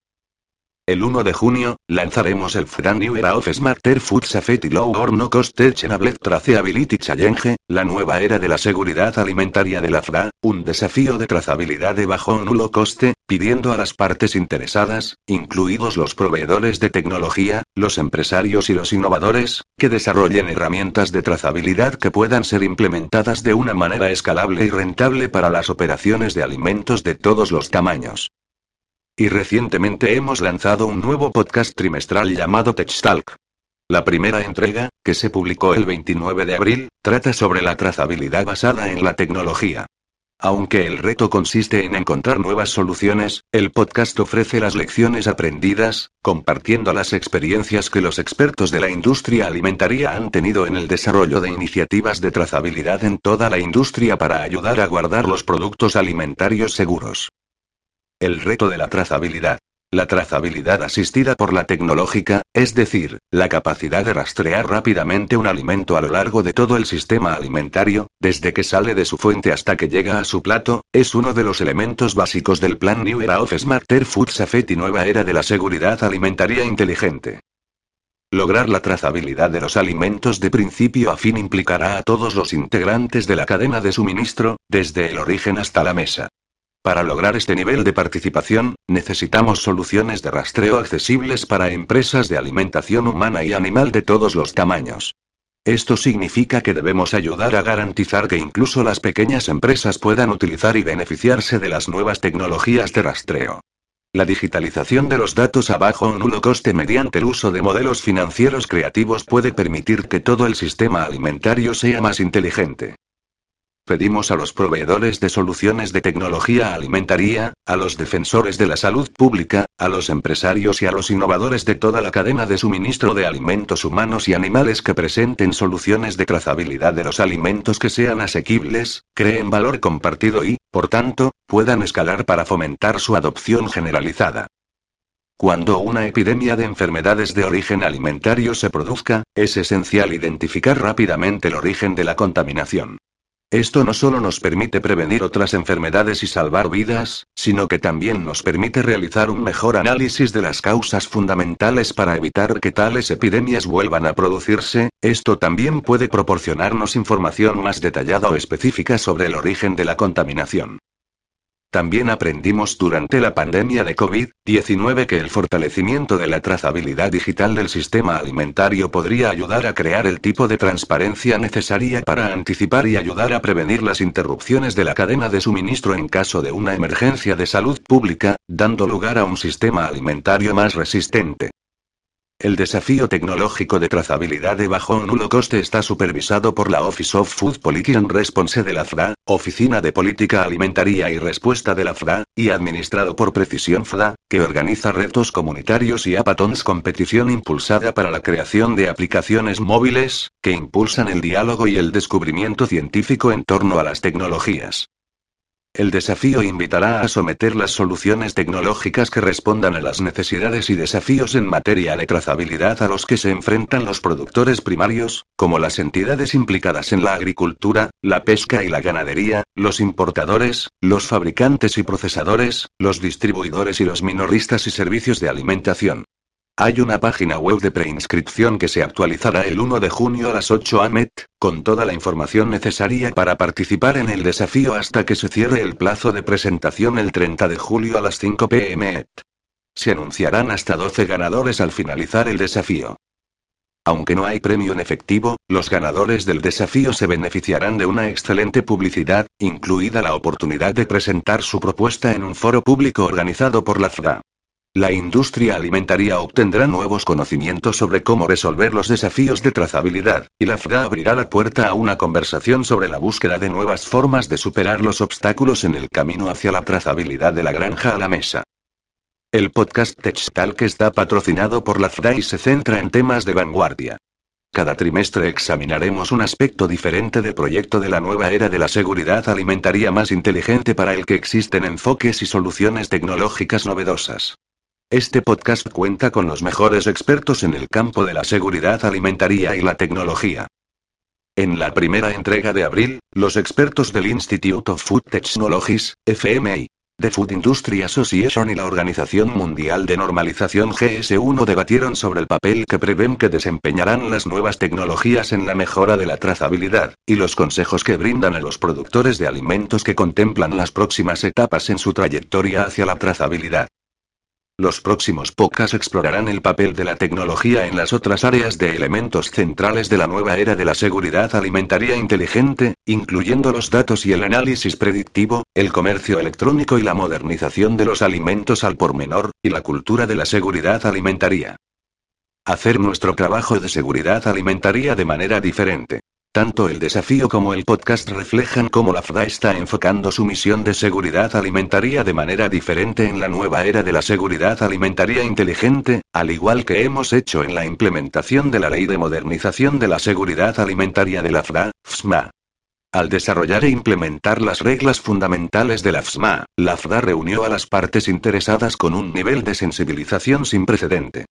El 1 de junio, lanzaremos el FRA New Era of Smarter Food Safety Low or No Cost Technable Traceability Challenge, la nueva era de la seguridad alimentaria de la FRA, un desafío de trazabilidad de bajo o nulo coste, pidiendo a las partes interesadas, incluidos los proveedores de tecnología, los empresarios y los innovadores, que desarrollen herramientas de trazabilidad que puedan ser implementadas de una manera escalable y rentable para las operaciones de alimentos de todos los tamaños. Y recientemente hemos lanzado un nuevo podcast trimestral llamado TechTalk. La primera entrega, que se publicó el 29 de abril, trata sobre la trazabilidad basada en la tecnología. Aunque el reto consiste en encontrar nuevas soluciones, el podcast ofrece las lecciones aprendidas, compartiendo las experiencias que los expertos de la industria alimentaria han tenido en el desarrollo de iniciativas de trazabilidad en toda la industria para ayudar a guardar los productos alimentarios seguros. El reto de la trazabilidad. La trazabilidad asistida por la tecnológica, es decir, la capacidad de rastrear rápidamente un alimento a lo largo de todo el sistema alimentario, desde que sale de su fuente hasta que llega a su plato, es uno de los elementos básicos del plan New Era of Smarter Food Safety Nueva Era de la Seguridad Alimentaria Inteligente. Lograr la trazabilidad de los alimentos de principio a fin implicará a todos los integrantes de la cadena de suministro, desde el origen hasta la mesa. Para lograr este nivel de participación, necesitamos soluciones de rastreo accesibles para empresas de alimentación humana y animal de todos los tamaños. Esto significa que debemos ayudar a garantizar que incluso las pequeñas empresas puedan utilizar y beneficiarse de las nuevas tecnologías de rastreo. La digitalización de los datos a bajo o nulo coste mediante el uso de modelos financieros creativos puede permitir que todo el sistema alimentario sea más inteligente. Pedimos a los proveedores de soluciones de tecnología alimentaria, a los defensores de la salud pública, a los empresarios y a los innovadores de toda la cadena de suministro de alimentos humanos y animales que presenten soluciones de trazabilidad de los alimentos que sean asequibles, creen valor compartido y, por tanto, puedan escalar para fomentar su adopción generalizada. Cuando una epidemia de enfermedades de origen alimentario se produzca, es esencial identificar rápidamente el origen de la contaminación. Esto no solo nos permite prevenir otras enfermedades y salvar vidas, sino que también nos permite realizar un mejor análisis de las causas fundamentales para evitar que tales epidemias vuelvan a producirse. Esto también puede proporcionarnos información más detallada o específica sobre el origen de la contaminación. También aprendimos durante la pandemia de COVID-19 que el fortalecimiento de la trazabilidad digital del sistema alimentario podría ayudar a crear el tipo de transparencia necesaria para anticipar y ayudar a prevenir las interrupciones de la cadena de suministro en caso de una emergencia de salud pública, dando lugar a un sistema alimentario más resistente. El desafío tecnológico de trazabilidad de bajo o nulo coste está supervisado por la Office of Food Policy and Response de la FRA, Oficina de Política Alimentaria y Respuesta de la FRA, y administrado por Precisión FRA, que organiza retos comunitarios y apatons competición impulsada para la creación de aplicaciones móviles, que impulsan el diálogo y el descubrimiento científico en torno a las tecnologías. El desafío invitará a someter las soluciones tecnológicas que respondan a las necesidades y desafíos en materia de trazabilidad a los que se enfrentan los productores primarios, como las entidades implicadas en la agricultura, la pesca y la ganadería, los importadores, los fabricantes y procesadores, los distribuidores y los minoristas y servicios de alimentación. Hay una página web de preinscripción que se actualizará el 1 de junio a las 8 am, con toda la información necesaria para participar en el desafío hasta que se cierre el plazo de presentación el 30 de julio a las 5 pm. Se anunciarán hasta 12 ganadores al finalizar el desafío. Aunque no hay premio en efectivo, los ganadores del desafío se beneficiarán de una excelente publicidad, incluida la oportunidad de presentar su propuesta en un foro público organizado por la FDA. La industria alimentaria obtendrá nuevos conocimientos sobre cómo resolver los desafíos de trazabilidad, y la FRA abrirá la puerta a una conversación sobre la búsqueda de nuevas formas de superar los obstáculos en el camino hacia la trazabilidad de la granja a la mesa. El podcast TechTalk está patrocinado por la FRA y se centra en temas de vanguardia. Cada trimestre examinaremos un aspecto diferente del proyecto de la nueva era de la seguridad alimentaria más inteligente para el que existen enfoques y soluciones tecnológicas novedosas. Este podcast cuenta con los mejores expertos en el campo de la seguridad alimentaria y la tecnología. En la primera entrega de abril, los expertos del Institute of Food Technologies, FMI, The Food Industry Association y la Organización Mundial de Normalización GS1 debatieron sobre el papel que prevén que desempeñarán las nuevas tecnologías en la mejora de la trazabilidad, y los consejos que brindan a los productores de alimentos que contemplan las próximas etapas en su trayectoria hacia la trazabilidad. Los próximos podcasts explorarán el papel de la tecnología en las otras áreas de elementos centrales de la nueva era de la seguridad alimentaria inteligente, incluyendo los datos y el análisis predictivo, el comercio electrónico y la modernización de los alimentos al por menor, y la cultura de la seguridad alimentaria. Hacer nuestro trabajo de seguridad alimentaria de manera diferente. Tanto el desafío como el podcast reflejan cómo la FDA está enfocando su misión de seguridad alimentaria de manera diferente en la nueva era de la seguridad alimentaria inteligente, al igual que hemos hecho en la implementación de la Ley de Modernización de la Seguridad Alimentaria de la FDA, FSMA. Al desarrollar e implementar las reglas fundamentales de la FSMA, la FDA reunió a las partes interesadas con un nivel de sensibilización sin precedente.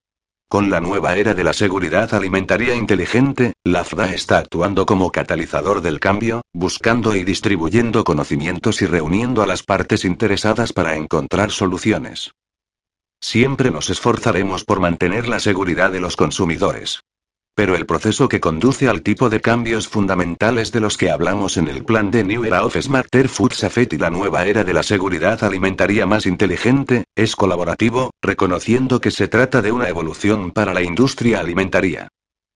Con la nueva era de la seguridad alimentaria inteligente, la FDA está actuando como catalizador del cambio, buscando y distribuyendo conocimientos y reuniendo a las partes interesadas para encontrar soluciones. Siempre nos esforzaremos por mantener la seguridad de los consumidores. Pero el proceso que conduce al tipo de cambios fundamentales de los que hablamos en el plan de New Era of Smarter Food Safety y la nueva era de la seguridad alimentaria más inteligente, es colaborativo, reconociendo que se trata de una evolución para la industria alimentaria.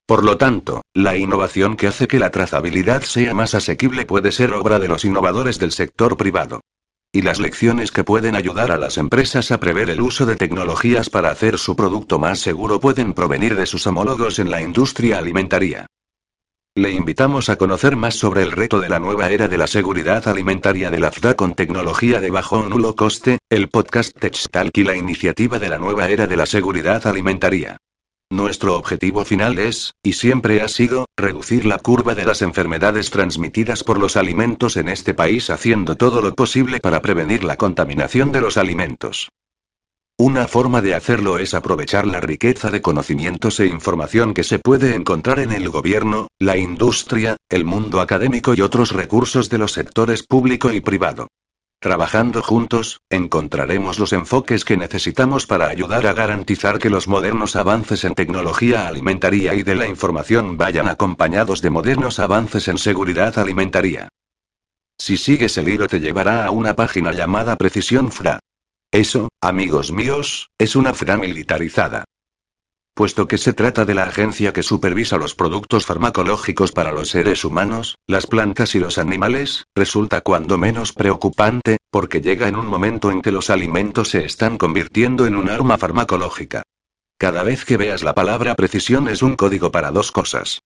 Por lo tanto, la innovación que hace que la trazabilidad sea más asequible puede ser obra de los innovadores del sector privado y las lecciones que pueden ayudar a las empresas a prever el uso de tecnologías para hacer su producto más seguro pueden provenir de sus homólogos en la industria alimentaria. Le invitamos a conocer más sobre el reto de la nueva era de la seguridad alimentaria de la FDA con tecnología de bajo o nulo coste, el podcast TechTalk y la iniciativa de la nueva era de la seguridad alimentaria. Nuestro objetivo final es, y siempre ha sido, reducir la curva de las enfermedades transmitidas por los alimentos en este país haciendo todo lo posible para prevenir la contaminación de los alimentos. Una forma de hacerlo es aprovechar la riqueza de conocimientos e información que se puede encontrar en el gobierno, la industria, el mundo académico y otros recursos de los sectores público y privado. Trabajando juntos, encontraremos los enfoques que necesitamos para ayudar a garantizar que los modernos avances en tecnología alimentaria y de la información vayan acompañados de modernos avances en seguridad alimentaria. Si sigues el hilo te llevará a una página llamada Precisión FRA. Eso, amigos míos, es una FRA militarizada. Puesto que se trata de la agencia que supervisa los productos farmacológicos para los seres humanos, las plantas y los animales, resulta cuando menos preocupante, porque llega en un momento en que los alimentos se están convirtiendo en un arma farmacológica. Cada vez que veas la palabra precisión es un código para dos cosas.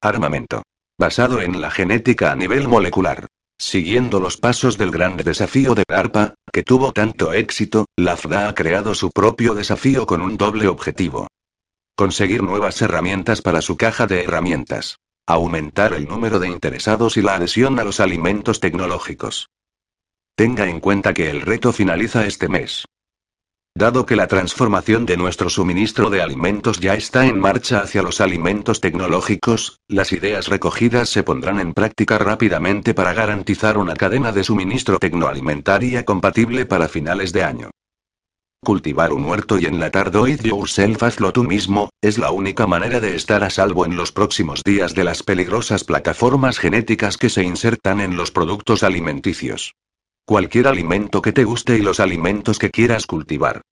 Armamento. Basado en la genética a nivel molecular. Siguiendo los pasos del gran desafío de DARPA, que tuvo tanto éxito, la FDA ha creado su propio desafío con un doble objetivo. Conseguir nuevas herramientas para su caja de herramientas. Aumentar el número de interesados y la adhesión a los alimentos tecnológicos. Tenga en cuenta que el reto finaliza este mes. Dado que la transformación de nuestro suministro de alimentos ya está en marcha hacia los alimentos tecnológicos, las ideas recogidas se pondrán en práctica rápidamente para garantizar una cadena de suministro tecnoalimentaria compatible para finales de año. Cultivar un huerto y enlatar do it yourself hazlo tú mismo, es la única manera de estar a salvo en los próximos días de las peligrosas plataformas genéticas que se insertan en los productos alimenticios. Cualquier alimento que te guste y los alimentos que quieras cultivar.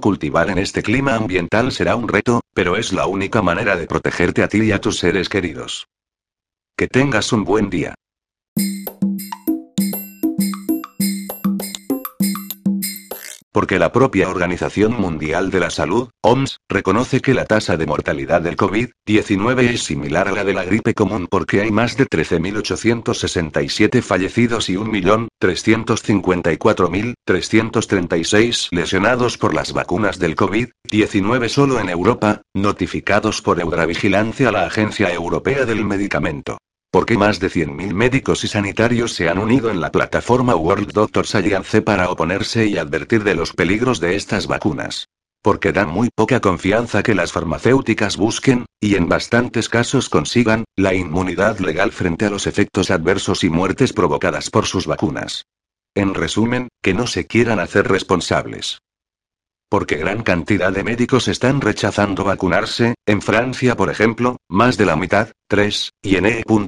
Cultivar en este clima ambiental será un reto, pero es la única manera de protegerte a ti y a tus seres queridos. Que tengas un buen día. Porque la propia Organización Mundial de la Salud, OMS, reconoce que la tasa de mortalidad del COVID-19 es similar a la de la gripe común porque hay más de 13.867 fallecidos y 1.354.336 lesionados por las vacunas del COVID-19 solo en Europa, notificados por Euravigilancia a la Agencia Europea del Medicamento. ¿Por qué más de 100.000 médicos y sanitarios se han unido en la plataforma World Doctors Alliance para oponerse y advertir de los peligros de estas vacunas? Porque dan muy poca confianza que las farmacéuticas busquen, y en bastantes casos consigan, la inmunidad legal frente a los efectos adversos y muertes provocadas por sus vacunas. En resumen, que no se quieran hacer responsables. Porque gran cantidad de médicos están rechazando vacunarse, en Francia por ejemplo, más de la mitad, 3, y en E.U.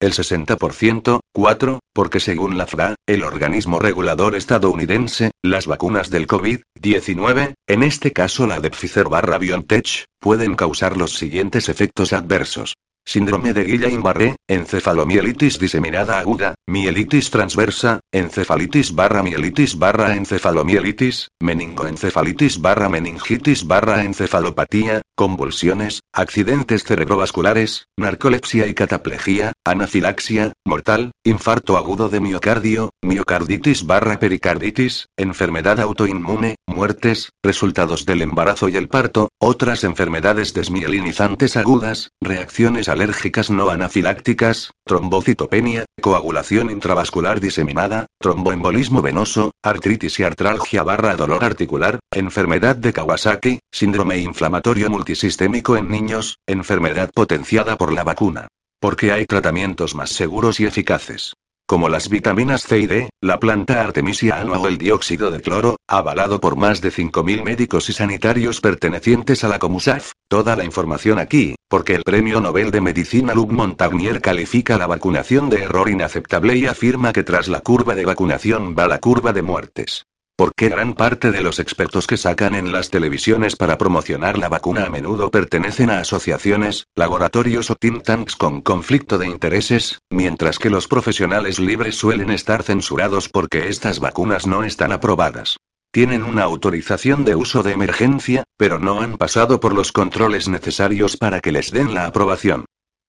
el 60%, 4, porque según la FRA, el organismo regulador estadounidense, las vacunas del COVID-19, en este caso la de Pfizer barra BioNTech, pueden causar los siguientes efectos adversos. Síndrome de Guillain-Barré, encefalomielitis diseminada aguda, mielitis transversa, encefalitis barra mielitis barra encefalomielitis, meningoencefalitis barra meningitis barra encefalopatía, convulsiones, accidentes cerebrovasculares, narcolepsia y cataplejía, anafilaxia, mortal, infarto agudo de miocardio, miocarditis barra pericarditis, enfermedad autoinmune, muertes, resultados del embarazo y el parto, otras enfermedades desmielinizantes agudas, reacciones alérgicas no anafilácticas, trombocitopenia, coagulación intravascular diseminada, tromboembolismo venoso, artritis y artralgia barra dolor articular, enfermedad de Kawasaki, síndrome inflamatorio multisistémico en niños, enfermedad potenciada por la vacuna. Porque hay tratamientos más seguros y eficaces como las vitaminas C y D, la planta Artemisia annua o el dióxido de cloro, avalado por más de 5.000 médicos y sanitarios pertenecientes a la Comusaf. Toda la información aquí, porque el Premio Nobel de Medicina Luc Montagnier califica la vacunación de error inaceptable y afirma que tras la curva de vacunación va la curva de muertes. Porque gran parte de los expertos que sacan en las televisiones para promocionar la vacuna a menudo pertenecen a asociaciones, laboratorios o think tanks con conflicto de intereses, mientras que los profesionales libres suelen estar censurados porque estas vacunas no están aprobadas. Tienen una autorización de uso de emergencia, pero no han pasado por los controles necesarios para que les den la aprobación.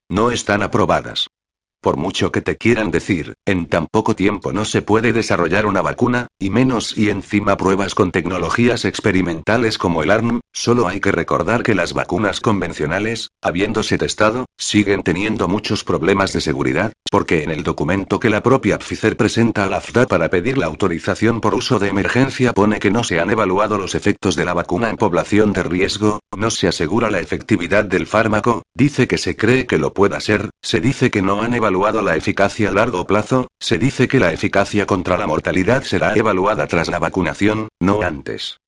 no están aprobadas. Por mucho que te quieran decir, en tan poco tiempo no se puede desarrollar una vacuna, y menos si encima pruebas con tecnologías experimentales como el ARN, solo hay que recordar que las vacunas convencionales, habiéndose testado, siguen teniendo muchos problemas de seguridad, porque en el documento que la propia Pfizer presenta a la FDA para pedir la autorización por uso de emergencia pone que no se han evaluado los efectos de la vacuna en población de riesgo, no se asegura la efectividad del fármaco, dice que se cree que lo pueda ser, se dice que no han evaluado la eficacia a largo plazo, se dice que la eficacia contra la mortalidad será evaluada tras la vacunación, no antes.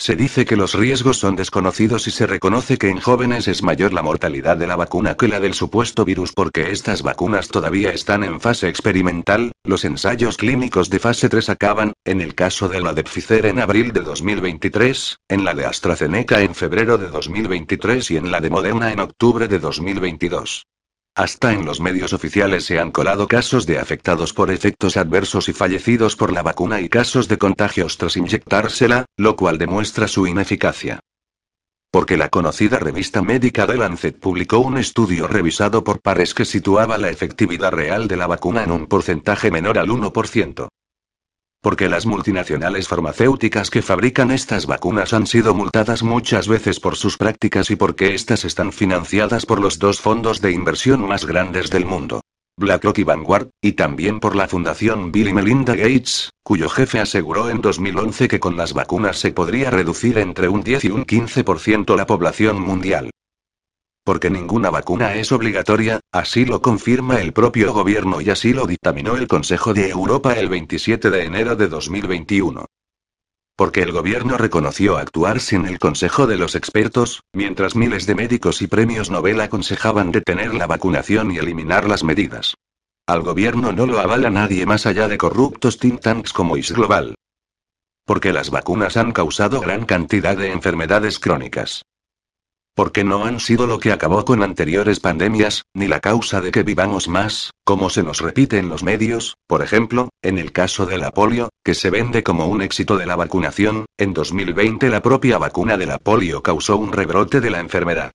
Se dice que los riesgos son desconocidos y se reconoce que en jóvenes es mayor la mortalidad de la vacuna que la del supuesto virus porque estas vacunas todavía están en fase experimental, los ensayos clínicos de fase 3 acaban, en el caso de la de Pfizer en abril de 2023, en la de AstraZeneca en febrero de 2023 y en la de Moderna en octubre de 2022. Hasta en los medios oficiales se han colado casos de afectados por efectos adversos y fallecidos por la vacuna y casos de contagios tras inyectársela, lo cual demuestra su ineficacia. Porque la conocida revista médica The Lancet publicó un estudio revisado por pares que situaba la efectividad real de la vacuna en un porcentaje menor al 1%. Porque las multinacionales farmacéuticas que fabrican estas vacunas han sido multadas muchas veces por sus prácticas y porque estas están financiadas por los dos fondos de inversión más grandes del mundo. BlackRock y Vanguard, y también por la Fundación Bill y Melinda Gates, cuyo jefe aseguró en 2011 que con las vacunas se podría reducir entre un 10 y un 15% la población mundial porque ninguna vacuna es obligatoria, así lo confirma el propio gobierno y así lo dictaminó el Consejo de Europa el 27 de enero de 2021. Porque el gobierno reconoció actuar sin el consejo de los expertos, mientras miles de médicos y premios Nobel aconsejaban detener la vacunación y eliminar las medidas. Al gobierno no lo avala nadie más allá de corruptos think tanks como IS Global. Porque las vacunas han causado gran cantidad de enfermedades crónicas porque no han sido lo que acabó con anteriores pandemias, ni la causa de que vivamos más, como se nos repite en los medios, por ejemplo, en el caso de la polio, que se vende como un éxito de la vacunación, en 2020 la propia vacuna de la polio causó un rebrote de la enfermedad.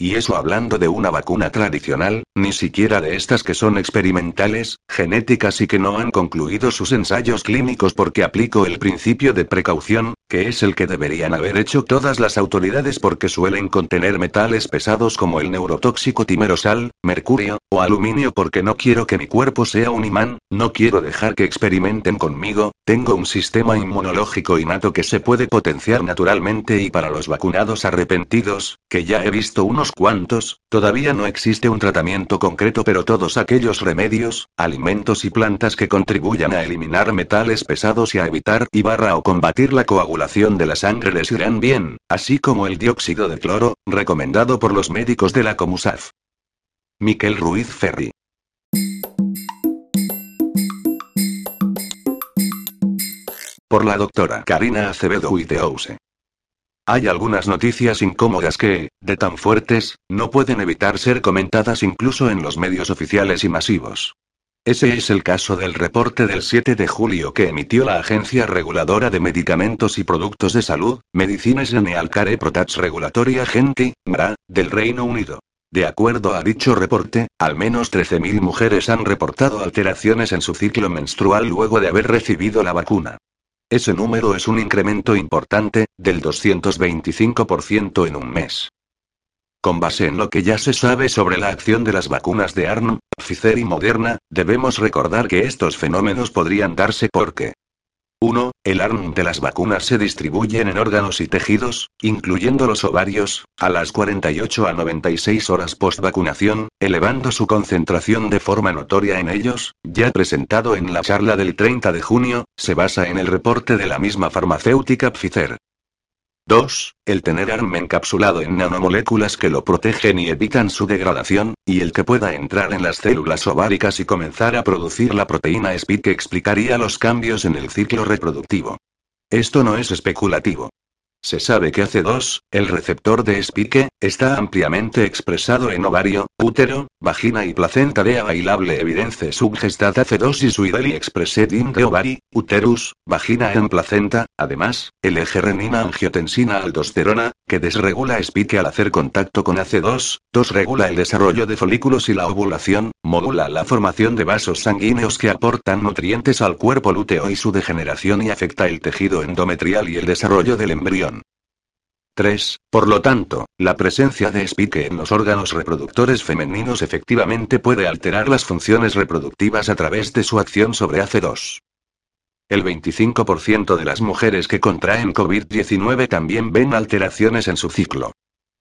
Y eso hablando de una vacuna tradicional, ni siquiera de estas que son experimentales, genéticas y que no han concluido sus ensayos clínicos porque aplico el principio de precaución, que es el que deberían haber hecho todas las autoridades porque suelen contener metales pesados como el neurotóxico timerosal, mercurio, o aluminio porque no quiero que mi cuerpo sea un imán, no quiero dejar que experimenten conmigo, tengo un sistema inmunológico innato que se puede potenciar naturalmente y para los vacunados arrepentidos, que ya he visto unos cuantos, todavía no existe un tratamiento concreto, pero todos aquellos remedios, alimentos y plantas que contribuyan a eliminar metales pesados y a evitar y o combatir la coagulación de la sangre les irán bien, así como el dióxido de cloro, recomendado por los médicos de la Comusaf. Miquel Ruiz Ferri. Por la doctora Karina Acevedo Uiteouse. Hay algunas noticias incómodas que, de tan fuertes, no pueden evitar ser comentadas incluso en los medios oficiales y masivos. Ese es el caso del reporte del 7 de julio que emitió la Agencia Reguladora de Medicamentos y Productos de Salud, Medicines Care Products Regulatory Agency, MRA, del Reino Unido. De acuerdo a dicho reporte, al menos 13.000 mujeres han reportado alteraciones en su ciclo menstrual luego de haber recibido la vacuna. Ese número es un incremento importante, del 225% en un mes. Con base en lo que ya se sabe sobre la acción de las vacunas de ARN, Pfizer y Moderna, debemos recordar que estos fenómenos podrían darse porque 1. El ARN de las vacunas se distribuyen en órganos y tejidos, incluyendo los ovarios, a las 48 a 96 horas post-vacunación, elevando su concentración de forma notoria en ellos, ya presentado en la charla del 30 de junio, se basa en el reporte de la misma farmacéutica Pfizer. 2. El tener ARM encapsulado en nanomoléculas que lo protegen y evitan su degradación, y el que pueda entrar en las células ováricas y comenzar a producir la proteína SPIC que explicaría los cambios en el ciclo reproductivo. Esto no es especulativo. Se sabe que AC2, el receptor de Spike, está ampliamente expresado en ovario, útero, vagina y placenta de bailable evidence suggestat AC2 y suidely expressed in the ovary, uterus, vagina en placenta, además, el eje renina-angiotensina aldosterona, que desregula Spike al hacer contacto con AC2, 2 regula el desarrollo de folículos y la ovulación, modula la formación de vasos sanguíneos que aportan nutrientes al cuerpo lúteo y su degeneración y afecta el tejido endometrial y el desarrollo del embrión. 3. Por lo tanto, la presencia de Spike en los órganos reproductores femeninos efectivamente puede alterar las funciones reproductivas a través de su acción sobre AC2. El 25% de las mujeres que contraen COVID-19 también ven alteraciones en su ciclo.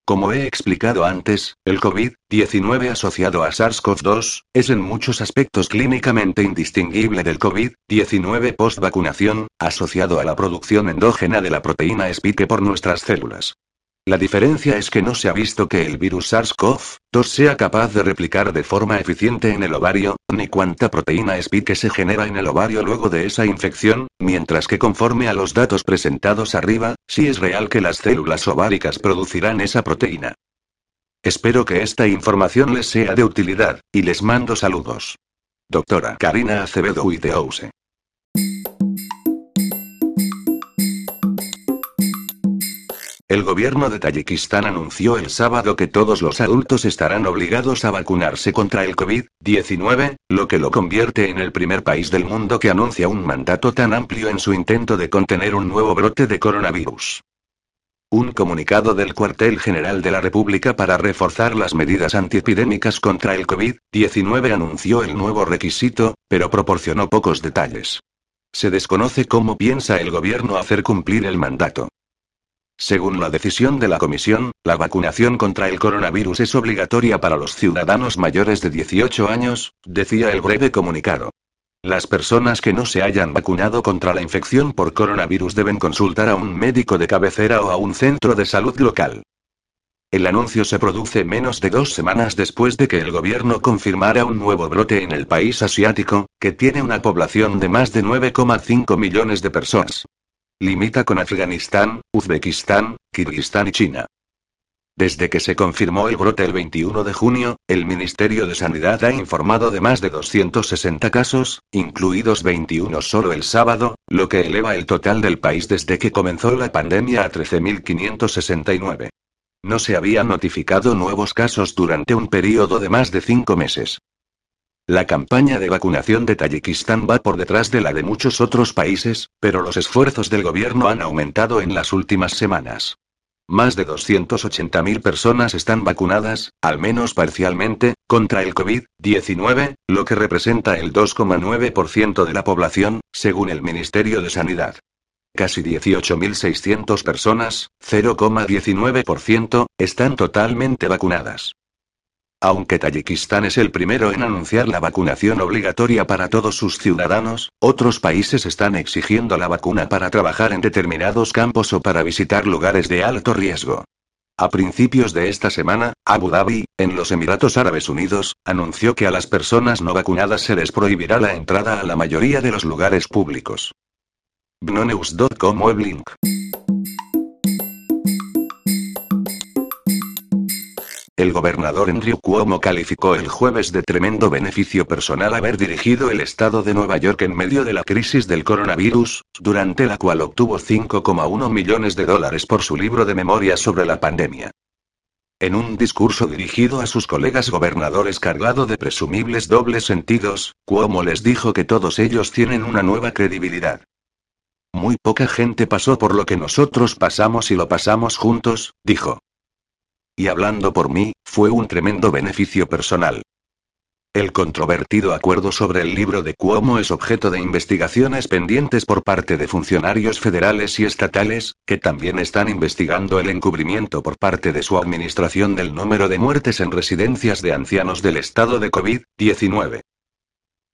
Como he explicado antes, el COVID-19 asociado a SARS-CoV-2 es en muchos aspectos clínicamente indistinguible del COVID-19 post-vacunación, asociado a la producción endógena de la proteína Spike por nuestras células. La diferencia es que no se ha visto que el virus SARS-CoV-2 sea capaz de replicar de forma eficiente en el ovario, ni cuánta proteína Spike se genera en el ovario luego de esa infección, mientras que conforme a los datos presentados arriba, sí es real que las células ováricas producirán esa proteína. Espero que esta información les sea de utilidad, y les mando saludos. Doctora Karina Acevedo Uiteouse. El gobierno de Tayikistán anunció el sábado que todos los adultos estarán obligados a vacunarse contra el COVID-19, lo que lo convierte en el primer país del mundo que anuncia un mandato tan amplio en su intento de contener un nuevo brote de coronavirus. Un comunicado del cuartel general de la República para reforzar las medidas antiepidémicas contra el COVID-19 anunció el nuevo requisito, pero proporcionó pocos detalles. Se desconoce cómo piensa el gobierno hacer cumplir el mandato. Según la decisión de la Comisión, la vacunación contra el coronavirus es obligatoria para los ciudadanos mayores de 18 años, decía el breve comunicado. Las personas que no se hayan vacunado contra la infección por coronavirus deben consultar a un médico de cabecera o a un centro de salud local. El anuncio se produce menos de dos semanas después de que el gobierno confirmara un nuevo brote en el país asiático, que tiene una población de más de 9,5 millones de personas. Limita con Afganistán, Uzbekistán, Kirguistán y China. Desde que se confirmó el brote el 21 de junio, el Ministerio de Sanidad ha informado de más de 260 casos, incluidos 21 solo el sábado, lo que eleva el total del país desde que comenzó la pandemia a 13.569. No se habían notificado nuevos casos durante un periodo de más de cinco meses. La campaña de vacunación de Tayikistán va por detrás de la de muchos otros países, pero los esfuerzos del gobierno han aumentado en las últimas semanas. Más de 280.000 personas están vacunadas, al menos parcialmente, contra el COVID-19, lo que representa el 2,9% de la población, según el Ministerio de Sanidad. Casi 18.600 personas, 0,19%, están totalmente vacunadas. Aunque Tayikistán es el primero en anunciar la vacunación obligatoria para todos sus ciudadanos, otros países están exigiendo la vacuna para trabajar en determinados campos o para visitar lugares de alto riesgo. A principios de esta semana, Abu Dhabi, en los Emiratos Árabes Unidos, anunció que a las personas no vacunadas se les prohibirá la entrada a la mayoría de los lugares públicos. Bnonews.com Weblink El gobernador Andrew Cuomo calificó el jueves de tremendo beneficio personal haber dirigido el estado de Nueva York en medio de la crisis del coronavirus, durante la cual obtuvo 5,1 millones de dólares por su libro de memorias sobre la pandemia. En un discurso dirigido a sus colegas gobernadores cargado de presumibles dobles sentidos, Cuomo les dijo que todos ellos tienen una nueva credibilidad. Muy poca gente pasó por lo que nosotros pasamos y lo pasamos juntos, dijo y hablando por mí, fue un tremendo beneficio personal. El controvertido acuerdo sobre el libro de Cuomo es objeto de investigaciones pendientes por parte de funcionarios federales y estatales, que también están investigando el encubrimiento por parte de su administración del número de muertes en residencias de ancianos del estado de COVID-19.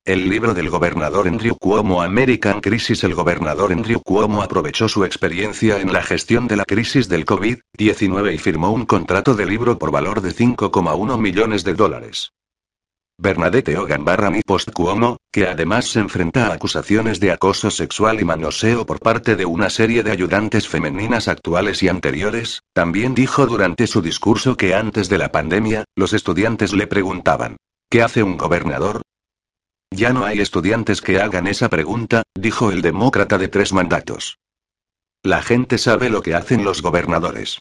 El libro del gobernador Andrew Cuomo American Crisis El gobernador Andrew Cuomo aprovechó su experiencia en la gestión de la crisis del COVID-19 y firmó un contrato de libro por valor de 5,1 millones de dólares. Bernadette Hogan Barra Post Cuomo, que además se enfrenta a acusaciones de acoso sexual y manoseo por parte de una serie de ayudantes femeninas actuales y anteriores, también dijo durante su discurso que antes de la pandemia, los estudiantes le preguntaban, ¿qué hace un gobernador? Ya no hay estudiantes que hagan esa pregunta, dijo el demócrata de tres mandatos. La gente sabe lo que hacen los gobernadores.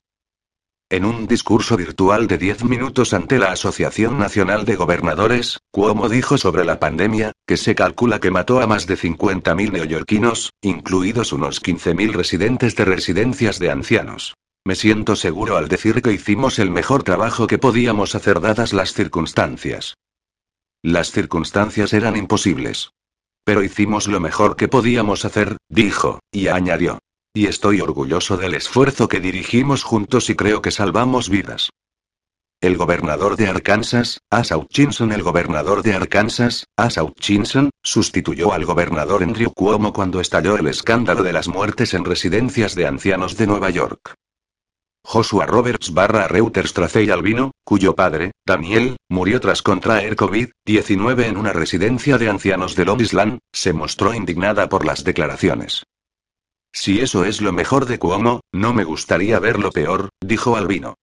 En un discurso virtual de 10 minutos ante la Asociación Nacional de Gobernadores, Cuomo dijo sobre la pandemia, que se calcula que mató a más de 50.000 neoyorquinos, incluidos unos 15.000 residentes de residencias de ancianos. Me siento seguro al decir que hicimos el mejor trabajo que podíamos hacer dadas las circunstancias. Las circunstancias eran imposibles. Pero hicimos lo mejor que podíamos hacer, dijo, y añadió. Y estoy orgulloso del esfuerzo que dirigimos juntos y creo que salvamos vidas. El gobernador de Arkansas, Asa Hutchinson El gobernador de Arkansas, Asa Hutchinson, sustituyó al gobernador Andrew Cuomo cuando estalló el escándalo de las muertes en residencias de ancianos de Nueva York. Joshua Roberts barra Reuters Tracey Albino, cuyo padre, Daniel, murió tras contraer COVID-19 en una residencia de ancianos de Long Island, se mostró indignada por las declaraciones. Si eso es lo mejor de Cuomo, no me gustaría ver lo peor, dijo Albino.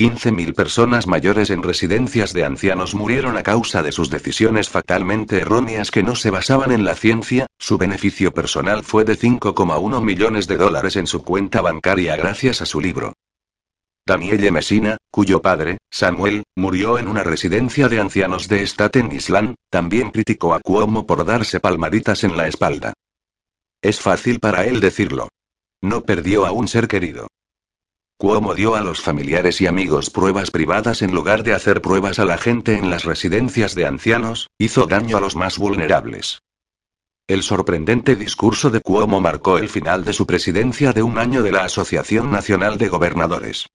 15.000 personas mayores en residencias de ancianos murieron a causa de sus decisiones fatalmente erróneas que no se basaban en la ciencia, su beneficio personal fue de 5,1 millones de dólares en su cuenta bancaria gracias a su libro. Danielle Messina, cuyo padre, Samuel, murió en una residencia de ancianos de Staten Island, también criticó a Cuomo por darse palmaditas en la espalda. Es fácil para él decirlo. No perdió a un ser querido. Cuomo dio a los familiares y amigos pruebas privadas en lugar de hacer pruebas a la gente en las residencias de ancianos, hizo daño a los más vulnerables. El sorprendente discurso de Cuomo marcó el final de su presidencia de un año de la Asociación Nacional de Gobernadores.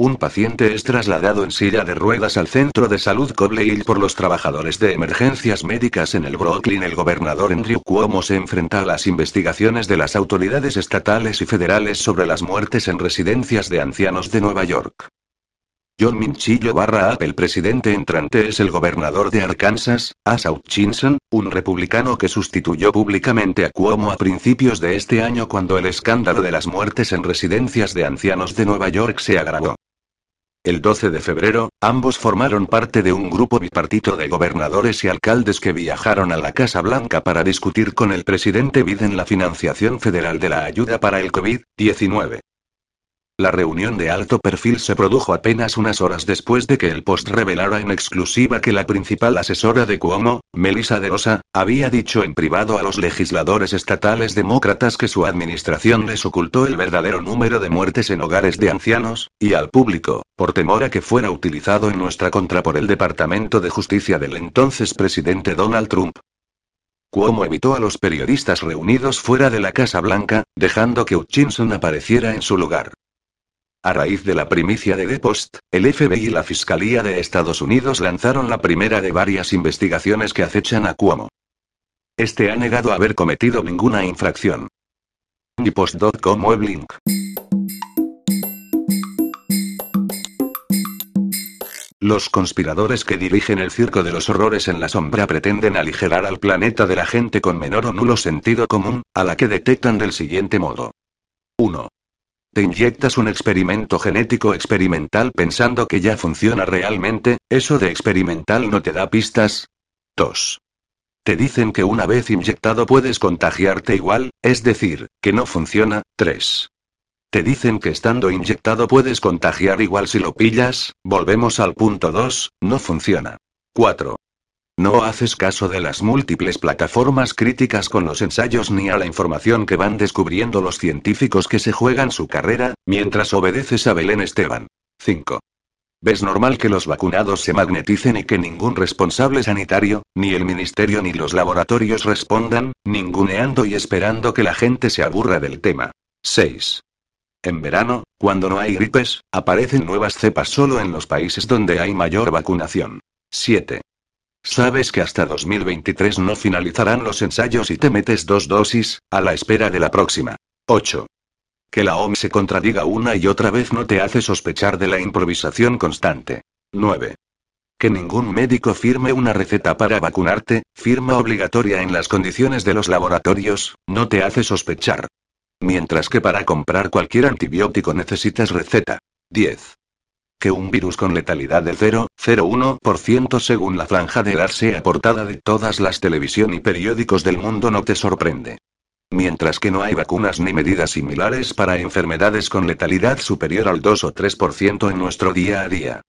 Un paciente es trasladado en silla de ruedas al centro de salud Cobley por los trabajadores de emergencias médicas en el Brooklyn. El gobernador Andrew Cuomo se enfrenta a las investigaciones de las autoridades estatales y federales sobre las muertes en residencias de ancianos de Nueva York. John Minchillo barra App, el presidente entrante es el gobernador de Arkansas, Asa Hutchinson, un republicano que sustituyó públicamente a Cuomo a principios de este año cuando el escándalo de las muertes en residencias de ancianos de Nueva York se agravó. El 12 de febrero, ambos formaron parte de un grupo bipartito de gobernadores y alcaldes que viajaron a la Casa Blanca para discutir con el presidente Biden la financiación federal de la ayuda para el COVID-19. La reunión de alto perfil se produjo apenas unas horas después de que el Post revelara en exclusiva que la principal asesora de Cuomo, Melissa de Rosa, había dicho en privado a los legisladores estatales demócratas que su administración les ocultó el verdadero número de muertes en hogares de ancianos, y al público, por temor a que fuera utilizado en nuestra contra por el Departamento de Justicia del entonces presidente Donald Trump. Cuomo evitó a los periodistas reunidos fuera de la Casa Blanca, dejando que Hutchinson apareciera en su lugar. A raíz de la primicia de The Post, el FBI y la Fiscalía de Estados Unidos lanzaron la primera de varias investigaciones que acechan a Cuomo. Este ha negado haber cometido ninguna infracción. Ni Post.com web Los conspiradores que dirigen el circo de los horrores en la sombra pretenden aligerar al planeta de la gente con menor o nulo sentido común, a la que detectan del siguiente modo. 1. Te inyectas un experimento genético experimental pensando que ya funciona realmente, eso de experimental no te da pistas. 2. Te dicen que una vez inyectado puedes contagiarte igual, es decir, que no funciona. 3. Te dicen que estando inyectado puedes contagiar igual si lo pillas, volvemos al punto 2, no funciona. 4. No haces caso de las múltiples plataformas críticas con los ensayos ni a la información que van descubriendo los científicos que se juegan su carrera, mientras obedeces a Belén Esteban. 5. ¿Ves normal que los vacunados se magneticen y que ningún responsable sanitario, ni el ministerio ni los laboratorios respondan, ninguneando y esperando que la gente se aburra del tema? 6. En verano, cuando no hay gripes, aparecen nuevas cepas solo en los países donde hay mayor vacunación. 7. Sabes que hasta 2023 no finalizarán los ensayos y te metes dos dosis, a la espera de la próxima. 8. Que la OMS se contradiga una y otra vez no te hace sospechar de la improvisación constante. 9. Que ningún médico firme una receta para vacunarte, firma obligatoria en las condiciones de los laboratorios, no te hace sospechar. Mientras que para comprar cualquier antibiótico necesitas receta. 10 que un virus con letalidad del 0,01% según la franja de edad sea portada de todas las televisión y periódicos del mundo no te sorprende. Mientras que no hay vacunas ni medidas similares para enfermedades con letalidad superior al 2 o 3% en nuestro día a día.